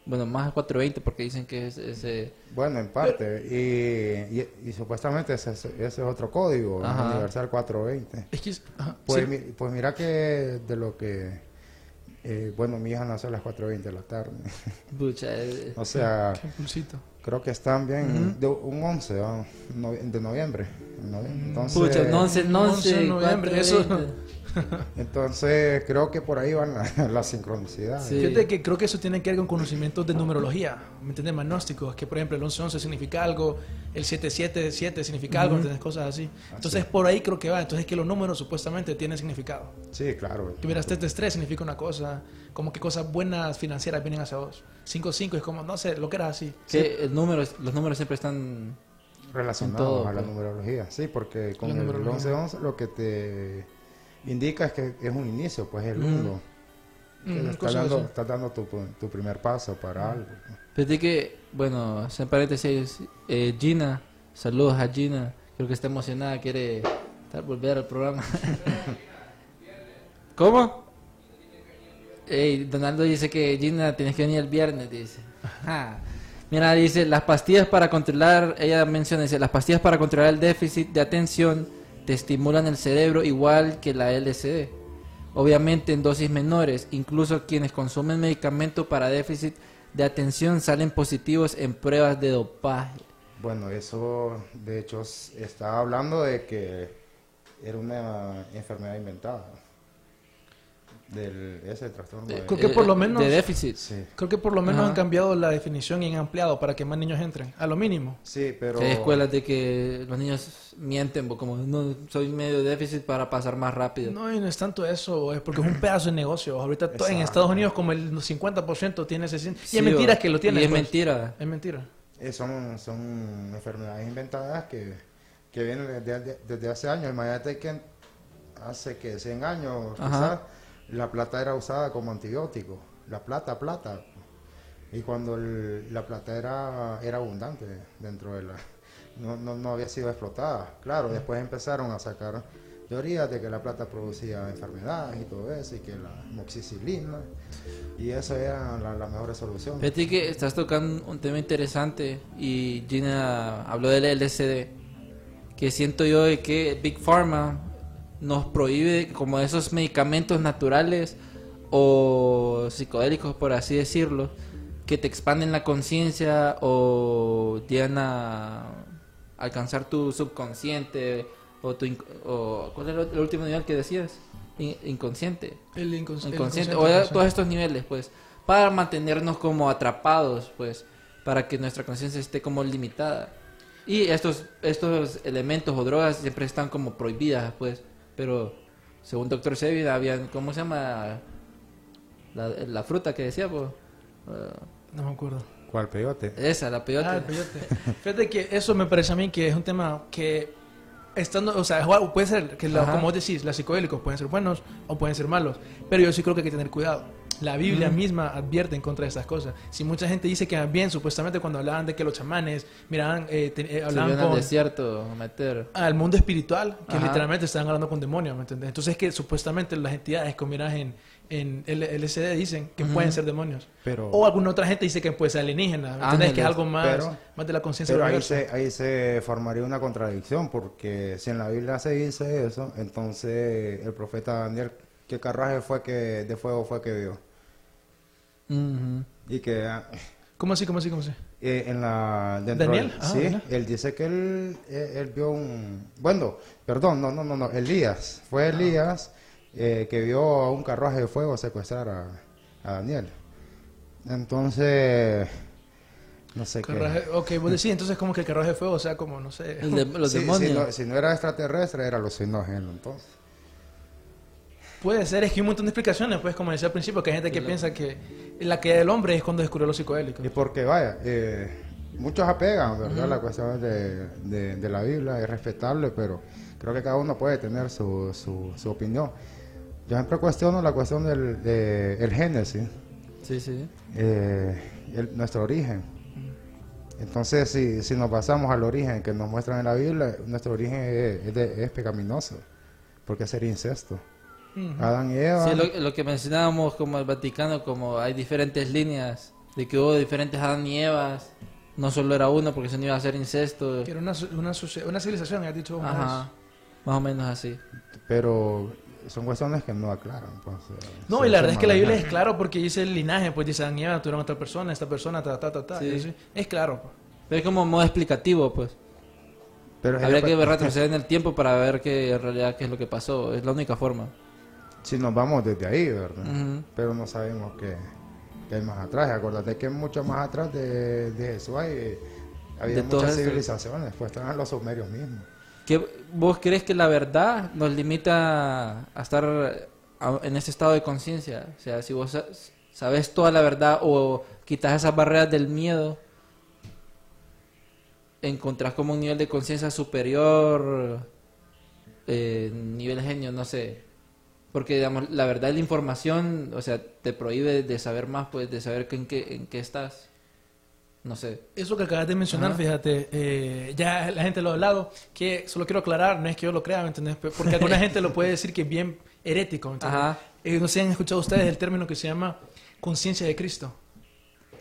Bueno, más a 4.20 porque dicen que es ese... Bueno, en parte. Y, y, y supuestamente ese, es- ese es otro código, Ajá. universal 420. Es que... ajá, Pues, sí. mi- pues mira que de lo que... eh, bueno, mi hija nació a las 4.20 de la tarde. Pucha, eh, o sea, Qué creo que están bien... de un 11 ¿va? Novie- de noviembre. noviembre. Entonces, pucha, no sé, no 11 sé. de noviembre, eso- 4.20. Entonces creo que por ahí van la- las sincronicidades. Sí. Fíjate que creo que eso tiene que ver con conocimientos de numerología, ¿me entiendes? Magnósticos, que por ejemplo el 1111 significa algo, el 777 significa algo, ¿entiendes? Cosas así. Entonces por ahí creo que va, entonces que los números supuestamente tienen significado. Sí, claro. Que miras 333 significa una cosa, como que cosas buenas financieras vienen hacia vos. 55 es como, no sé, lo que era así. Que el número, los números siempre están... Relacionados todo, a la pues. numerología. Sí, porque con La el numerología. 1111 lo que te indica que es un inicio, pues es el mundo. Que Mm, estás dando, estás dando tu, tu primer paso para algo. Fíjate que, bueno, en paréntesis, eh, Gina, saludos a Gina, creo que está emocionada, quiere volver al programa. ¿Cómo? Ey, Donaldo dice que Gina tienes que venir el viernes, dice. Ajá. Mira, dice, las pastillas para controlar, ella menciona, dice, las pastillas para controlar el déficit de atención estimulan el cerebro igual que la LSD. Obviamente en dosis menores, incluso quienes consumen medicamento para déficit de atención salen positivos en pruebas de dopaje. Bueno, eso de hecho estaba hablando de que era una enfermedad inventada. Del ese trastorno. de- Creo que por lo menos- De déficit. Sí, Creo que por lo menos Ajá. han cambiado la definición y han ampliado para que más niños entren, a lo mínimo. sí, pero Sí, Hay escuelas de que los niños mienten, como no soy medio déficit para pasar más rápido. No, y no es tanto eso, es porque es un pedazo de negocio. Ahorita en. Estados Unidos como el 50% tiene ese... Y Sí, es mentira que lo tiene. Y es pues. mentira. Es mentira. eh, son, son enfermedades inventadas que, que vienen desde, desde hace años. Imagínate que hace que 100 años Ajá. quizás la plata era usada como antibiótico. La plata, plata. Y cuando el- la plata era, era abundante dentro de la... No, no, no había sido explotada. Claro, después empezaron a sacar teorías de que la plata producía enfermedades y todo eso, y que la moxicilina, y eso era la, la mejor solución. Fíjate que estás tocando un tema interesante y Gina habló del LSD, que siento yo de que Big Pharma nos prohíbe como esos medicamentos naturales o psicodélicos, por así decirlo, que te expanden la conciencia o llegan a alcanzar tu subconsciente o tu... o, ¿Cuál era el último nivel que decías? In- inconsciente El incons- el inconsciente, inconsciente, o todos estos niveles, pues, para mantenernos como atrapados, pues, para que nuestra conciencia esté como limitada. Y estos, estos elementos o drogas siempre están como prohibidas, pues, pero según Doctor Sebi, habían, ¿cómo se llama? La, la fruta que decía, pues, eh, No me acuerdo. ¿Cuál peyote? esa, la peyote. Ah, el peyote. Fíjate que eso me parece a mí que es un tema que estando, o sea, puede ser que la- como vos decís, los psicodélicos pueden ser buenos o pueden ser malos, pero yo sí creo que hay que tener cuidado. La Biblia misma advierte en contra de estas cosas. Si mucha gente dice que bien, supuestamente cuando hablaban de que los chamanes miraban, eh, te- eh, hablaban con desierto a meter. al mundo espiritual, que Ajá. literalmente estaban hablando con demonios, ¿me entiendes? Entonces que supuestamente las entidades que miras en, en LSD dicen que pueden ser demonios. Pero- O alguna otra gente dice que puede ser alienígena, ¿me entiendes? Que es algo más, pero- más de la conciencia Pero ahí se, ahí se formaría una contradicción, porque si en la Biblia se dice eso, entonces el profeta Daniel, ¿qué carraje fue que de fuego fue que vio? Y que ah, ¿Cómo así, cómo así, cómo así? eh, en la... dentro ¿Daniel? Ah, sí, él dice que él, eh, él vio un... Bueno, perdón, no, no, no, no, Elías. Fue Elías eh, que vio a un carruaje de fuego secuestrar a, a Daniel. Entonces, no sé qué... Ok, vos decís entonces como que el carruaje de fuego, o sea, como, no sé. El de- los Sí, demonios. Si no, si no era extraterrestre, era alucinógeno, entonces. Puede ser, es que hay un montón de explicaciones, pues, como decía al principio, que hay gente que piensa que la caída del hombre es cuando descubrió los psicodélicos. Y porque, vaya, eh, muchos apegan, ¿verdad? La cuestión de, de, de la Biblia es respetable, pero creo que cada uno puede tener su, su, su opinión. Yo siempre cuestiono la cuestión del de- el Génesis, Sí, sí. eh, el- nuestro origen. Entonces, si, si nos basamos al origen que nos muestran en la Biblia, nuestro origen es, es de- es pecaminoso, porque sería incesto. Adán y Eva. Sí, lo, lo que mencionábamos como el Vaticano, como hay diferentes líneas, de que hubo diferentes Adán y Evas, no solo era uno porque no iba a ser incesto. Que era una, una, una civilización, has dicho Ajá, más o menos así. pero son cuestiones que no aclaran. Pues, eh, No, se- y la se verdad es que la Biblia es claro porque dice el linaje, pues dice Adán y Eva tuvieron otra persona, esta persona, ta, ta, ta, ta. Sí. Es claro. pues. Pero es como modo explicativo, pues. Pero Habría que retroceder en el tiempo para ver que en realidad qué es lo que pasó. Es la única forma. Si nos vamos desde ahí, ¿verdad? Pero no sabemos qué, qué hay más atrás. Acuérdate que mucho más atrás de, de Jesús hay, había De muchas civilizaciones, pues estaban los sumerios mismos. ¿Qué, ¿Vos crees que la verdad nos limita a estar en ese estado de conciencia? O sea, si vos sa- sabes toda la verdad o quitas esas barreras del miedo, encontrás como un nivel de conciencia superior, eh, nivel genio, no sé. Porque, digamos, la verdad, la información, o sea, te prohíbe de saber más, pues, de saber en qué, en qué estás. No sé. Eso que acabas de mencionar, Ajá. fíjate, eh, ya la gente lo ha hablado, que solo quiero aclarar, no es que yo lo crea, ¿me entendés? Porque alguna gente lo puede decir que es bien herético. Ajá. Eh, no sé si han escuchado ustedes el término que se llama conciencia de Cristo.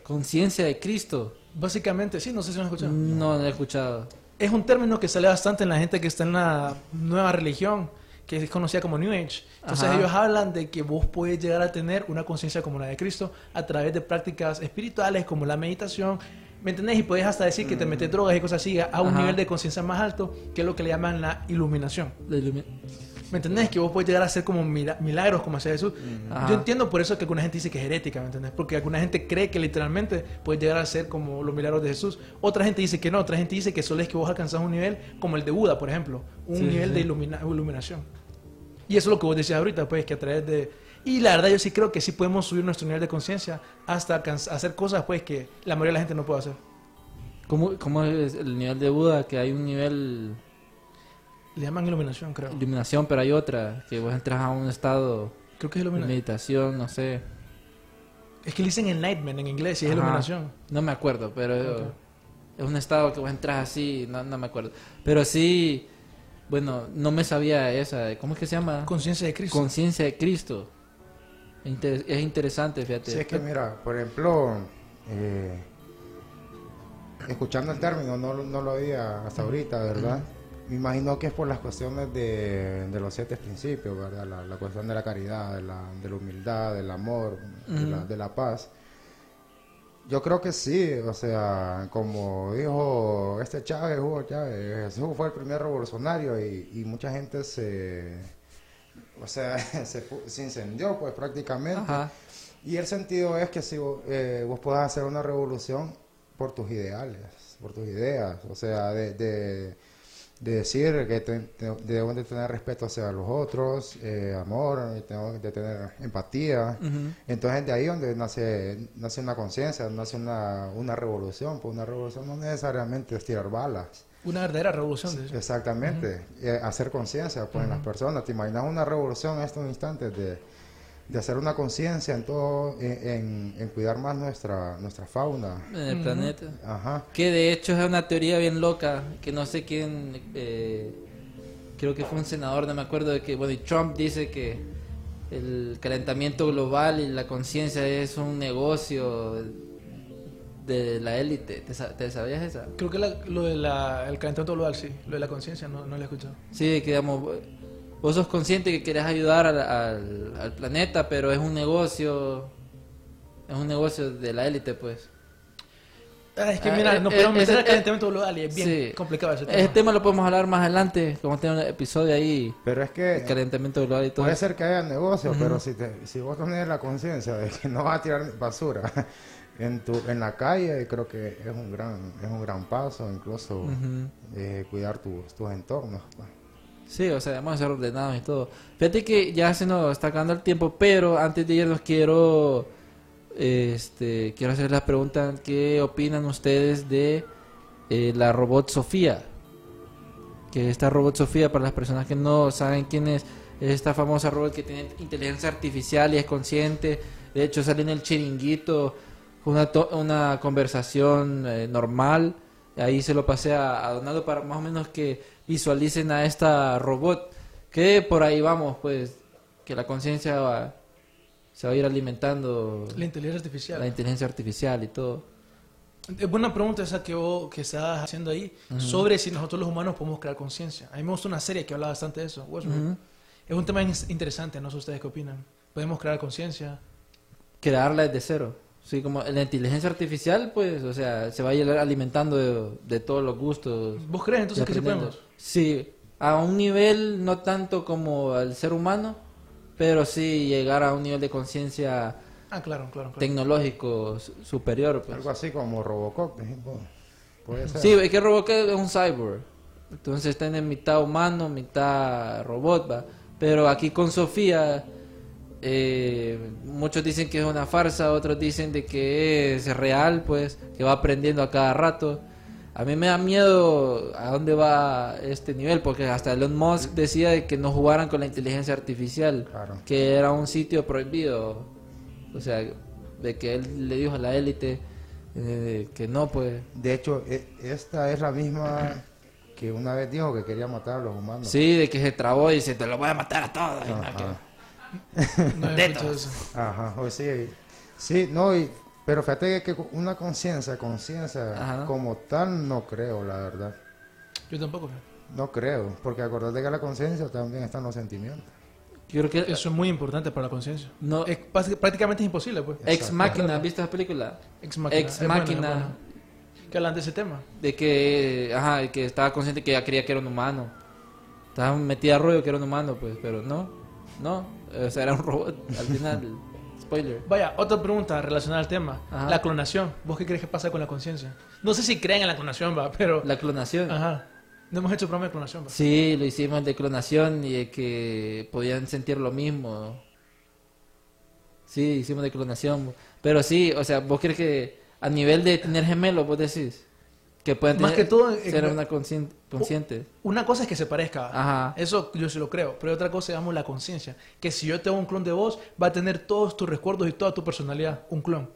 Conciencia de Cristo. Básicamente, sí, no sé si lo han escuchado. No, no he escuchado. Es un término que sale bastante en la gente que está en la nueva religión, que es conocida como New Age. Entonces Ajá. ellos hablan de que vos puedes llegar a tener una conciencia como la de Cristo a través de prácticas espirituales como la meditación. ¿Me entendés? Y puedes hasta decir que te metes drogas y cosas así a un Ajá. nivel de conciencia más alto, que es lo que le llaman la iluminación. La ilumi- ¿Me entendés? Que vos puedes llegar a hacer como mila- milagros como hacía Jesús. Ajá. Yo entiendo por eso que alguna gente dice que es herética, ¿me entendés? Porque alguna gente cree que literalmente puede llegar a ser como los milagros de Jesús. Otra gente dice que no, otra gente dice que solo es que vos alcanzás un nivel como el de Buda, por ejemplo. Un Sí, nivel sí. de ilumina- iluminación. Y eso es lo que vos decías ahorita, pues, que a través de... Y la verdad yo sí creo que sí podemos subir nuestro nivel de conciencia hasta hacer cosas, pues, que la mayoría de la gente no puede hacer. ¿Cómo, ¿Cómo es el nivel de Buda? Que hay un nivel Le llaman iluminación, creo. iluminación, pero hay otra, que vos entras a un estado Creo que es iluminación. meditación, no sé. Es que le dicen enlightenment en inglés y es Ajá. iluminación. No me acuerdo, pero Ok. es un estado que vos entras así, no, no me acuerdo. Pero sí, bueno, no me sabía esa, ¿cómo es que se llama? Conciencia de Cristo. Conciencia de Cristo. Inter- es interesante, fíjate. Sí, es que mira, por ejemplo, eh, escuchando el término, no, lo- no lo había hasta ahorita, ¿verdad? Me imagino que es por las cuestiones de, de los siete principios, ¿verdad? La, la cuestión de la caridad, de la, de la humildad, del amor, de, la, de la paz. Yo creo que sí, o sea, como dijo este Chávez, Hugo Chávez, Jesús fue el primer revolucionario y, y mucha gente se, o sea, se, se incendió pues prácticamente. Ajá. Y el sentido es que si vos, eh, vos podás hacer una revolución por tus ideales, por tus ideas, o sea, de, de, de decir que te- te- debemos de tener respeto hacia los otros, eh, amor, y tenemos de tener empatía. Entonces de ahí donde nace, nace una conciencia, nace una, una revolución, pues una revolución no necesariamente es tirar balas. Una verdadera revolución. eso. Exactamente, Eh, hacer conciencia pues, en las personas. ¿Te imaginas una revolución en estos instantes de, de hacer una conciencia en todo, en, en- en cuidar más nuestra, nuestra fauna? En el planeta. Ajá. Que de hecho es una teoría bien loca, que no sé quién, eh, creo que fue un senador, no me acuerdo de que, bueno, y Trump dice que el calentamiento global y la conciencia es un negocio de la élite. ¿Te, te sabías esa? Creo que la- lo del calentamiento global, sí. Lo de la conciencia no, no lo he escuchado. Sí, de que digamos, vos sos consciente que querés ayudar al, al- al planeta, pero es un negocio, es un negocio de la élite, pues. Ah, es que Ah, mira, eh, nos eh, podemos meter ese- al calentamiento global y es bien Sí. complicado ese tema. Ese tema lo podemos hablar más adelante, como tiene un episodio ahí, Pero es que el calentamiento global y todo. puede eso. ser que haya negocio, pero si, te, si vos tenés la conciencia de que no vas a tirar basura en, tu, en la calle, creo que es un gran, es un gran paso, incluso eh, cuidar tus, tus entornos. pues. Sí, o sea, vamos a ser ordenados y todo. Fíjate que ya se nos está acabando el tiempo, pero antes de irnos quiero, este, quiero hacer la pregunta, ¿qué opinan ustedes de eh, la robot Sofía? Que esta robot Sofía, para las personas que no saben quién es, es esta famosa robot que tiene inteligencia artificial y es consciente. De hecho, sale en el chiringuito una, una conversación eh, normal. Ahí se lo pasé a, a Donaldo para más o menos que visualicen a esta robot. Que por ahí vamos, pues, que la conciencia va- se va a ir alimentando La inteligencia artificial. la inteligencia artificial y todo. Es buena pregunta esa que vos que estás haciendo ahí sobre si nosotros los humanos podemos crear conciencia. A mí me gusta una serie que habla bastante de eso. Es un tema in- interesante, no sé ustedes qué opinan. ¿Podemos crear conciencia? crearla desde cero. Sí, como la inteligencia artificial, pues, o sea, se va a ir alimentando de, de todos los gustos. ¿Vos crees entonces que sí podemos? Sí, a un nivel no tanto como al ser humano, pero sí llegar a un nivel de conciencia Ah, claro, claro. claro. tecnológico su- superior. Pues. Algo así como Robocop, por ejemplo. Puede ser. Sí, es que Robocop es un cyborg. Entonces está en mitad humano, mitad robot, va. Pero aquí con Sofía, eh, muchos dicen que es una farsa, otros dicen de que es real, pues, que va aprendiendo a cada rato. A mí me da miedo a dónde va este nivel, porque hasta Elon Musk decía de que no jugaran con la inteligencia artificial, Claro. que era un sitio prohibido. O sea, de que él le dijo a la élite eh, que no, pues. De hecho, e- esta es la misma que una vez dijo que quería matar a los humanos. Sí, de que se trabó y dice, te lo voy a matar a todos. No, escuchado eso. Ajá, o sí, sí, no, y, pero fíjate que una conciencia, conciencia como tal, no creo, la verdad. Yo tampoco. No creo, porque acordate que la conciencia también están los sentimientos. Yo creo que Eso es muy importante para la conciencia. No. Es prácticamente es imposible, pues. Ex Máquina, ¿has visto esa película? Ex Máquina. Ex Es buena, es Máquina. buena. Que hablan de ese tema. De que, ajá, de que estaba consciente que ella creía que era un humano. Estaba metida a rollo que era un humano, pues, pero no, no, o sea, era un robot al final. Spoiler. Vaya, otra pregunta relacionada al tema. Ajá. La clonación. ¿Vos qué crees que pasa con la conciencia? No sé si creen en la clonación, va, pero... La clonación. Ajá. No hemos hecho programa de clonación, va. Sí, lo hicimos de clonación y de que podían sentir lo mismo. Sí, hicimos de clonación. Pero sí, o sea, vos crees que a nivel de tener gemelos, vos decís que pueden Más tener- que todo, en- ser una conscien- consciente. Una cosa es que se parezca. Ajá. Eso yo sí lo creo. Pero otra cosa, digamos, la conciencia. Que si yo tengo un clon de vos, va a tener todos tus recuerdos y toda tu personalidad. Un clon.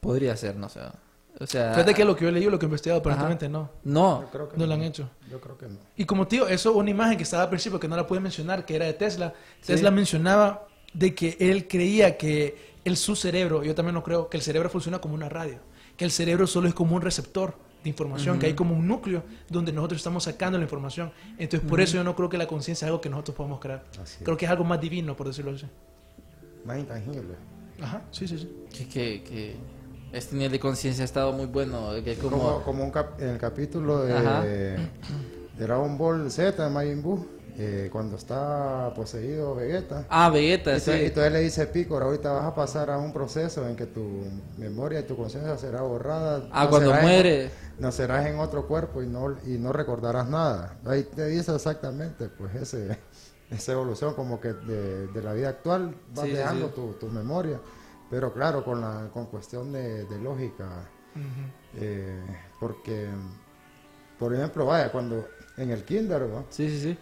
Podría ser, no sé. O sea, Fíjate que lo que yo he leído, lo que he investigado, Ajá. aparentemente no. no, Yo creo que No lo han hecho. Yo creo que no. Y como tío, eso es una imagen que estaba al principio que no la pude mencionar, que era de Tesla. Sí. Tesla mencionaba de que él creía que el, su cerebro, yo también lo creo, que el cerebro funciona como una radio, que el cerebro solo es como un receptor de información, que hay como un núcleo donde nosotros estamos sacando la información. Entonces, por eso yo no creo que la conciencia es algo que nosotros podemos crear. Así es. Creo que es algo más divino, por decirlo así. Más intangible. Ajá, sí, sí, sí. que, que, que este nivel de conciencia ha estado muy bueno. Que como, Como, como un cap- en el capítulo de, de Dragon Ball Z de Majin Buu, eh, cuando está poseído Vegeta. Ah, Vegeta, Y sí. y todavía le dice Pico, ahorita vas a pasar a un proceso en que tu memoria y tu conciencia será borrada. Ah, cuando en- muere. Nacerás en otro cuerpo y no, y no recordarás nada. Ahí te dice exactamente, pues, ese, esa evolución como que de, de la vida actual vas Sí, dejando sí. Tu, tu memoria. Pero claro, con, la, con cuestión de, de lógica. eh, porque, por ejemplo, vaya, cuando en el kinder. Sí, sí, sí.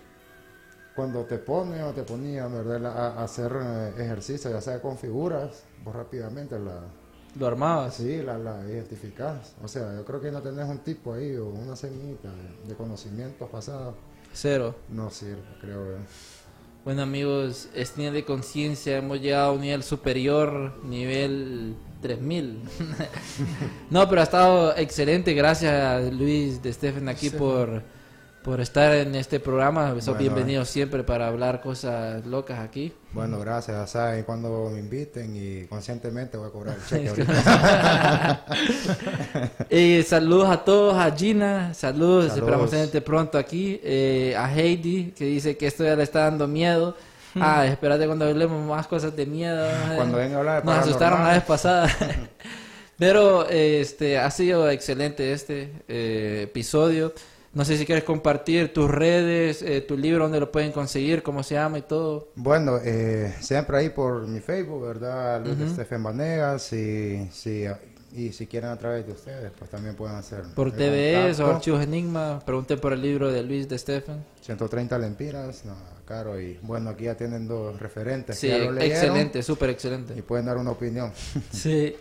cuando te pone o te ponía ¿verdad? a, a hacer eh, ejercicio, ya sea con figuras, vos rápidamente la, Lo armabas. sí, la, la identificás. O sea, yo creo que no tenés un tipo ahí o una semillita de, de conocimientos pasados, Cero. no sirve, creo yo. Bueno amigos, este nivel de conciencia hemos llegado a un nivel superior, nivel 3000. no, pero ha estado excelente, gracias a Luis de Stephen aquí Sí. por, por estar en este programa. Sos Bueno, bienvenido siempre para hablar cosas locas aquí. Bueno, gracias, saben, cuando me inviten y conscientemente voy a cobrar el cheque. Eh, saludos a todos, a Gina, saludos, Saludos. esperamos tenerte pronto aquí. Eh, a Heidi, que dice que esto ya le está dando miedo. Ah, espérate cuando hablemos más cosas de miedo. Cuando venga a hablar de Nos asustaron la vez pasada. Pero este ha sido excelente este eh, episodio. No sé si quieres compartir tus redes, eh, tu libro, dónde lo pueden conseguir, cómo se llama y todo. Bueno, eh, siempre ahí por mi Facebook, ¿verdad? Luis de Estefan Vanegas y, si quieren a través de ustedes, pues también pueden hacer. Por el TVS o. Archivos Enigma. Pregunten por el libro de Luis de Stephen. 130 lempiras, no, caro. Y bueno, aquí ya tienen dos referentes. Sí, que ya lo leyeron excelente, súper excelente. Y pueden dar una opinión. Sí.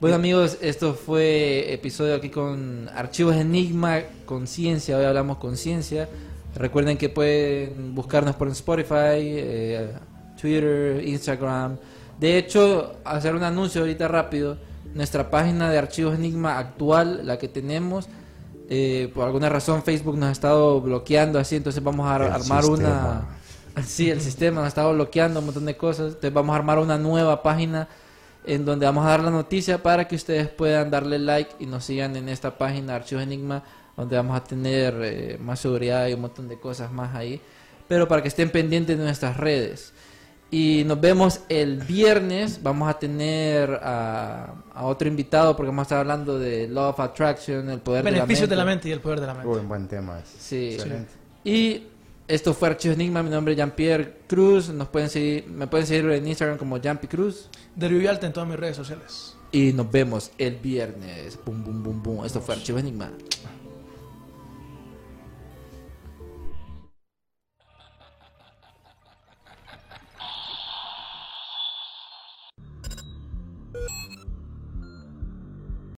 Bueno amigos, esto fue episodio aquí con Archivos Enigma, Conciencia, hoy hablamos conciencia. Recuerden que pueden buscarnos por Spotify, eh, Twitter, Instagram. De hecho, hacer un anuncio ahorita rápido, nuestra página de Archivos Enigma actual, la que tenemos, eh, por alguna razón Facebook nos ha estado bloqueando así, entonces vamos a El armar sistema. una... Sí, el sistema nos ha estado bloqueando un montón de cosas, entonces vamos a armar una nueva página en donde vamos a dar la noticia para que ustedes puedan darle like y nos sigan en esta página Archivos Enigma, donde vamos a tener eh, más seguridad y un montón de cosas más ahí, pero para que estén pendientes de nuestras redes. Y nos vemos el viernes. Vamos a tener a, a otro invitado porque vamos a estar hablando de Law of Attraction, el poder Beneficios de de la la mente. mente y el poder de la mente. Uy, un buen tema. Sí. Excelente. Y esto fue Archivos Enigma. Mi nombre es Jean-Pierre Cruz. Nos pueden seguir, me pueden seguir en Instagram como Jampi Cruz. Darío Villalta en todas mis redes sociales. Y nos vemos el viernes. Boom, boom, boom, boom. Esto fue Archivos Enigma.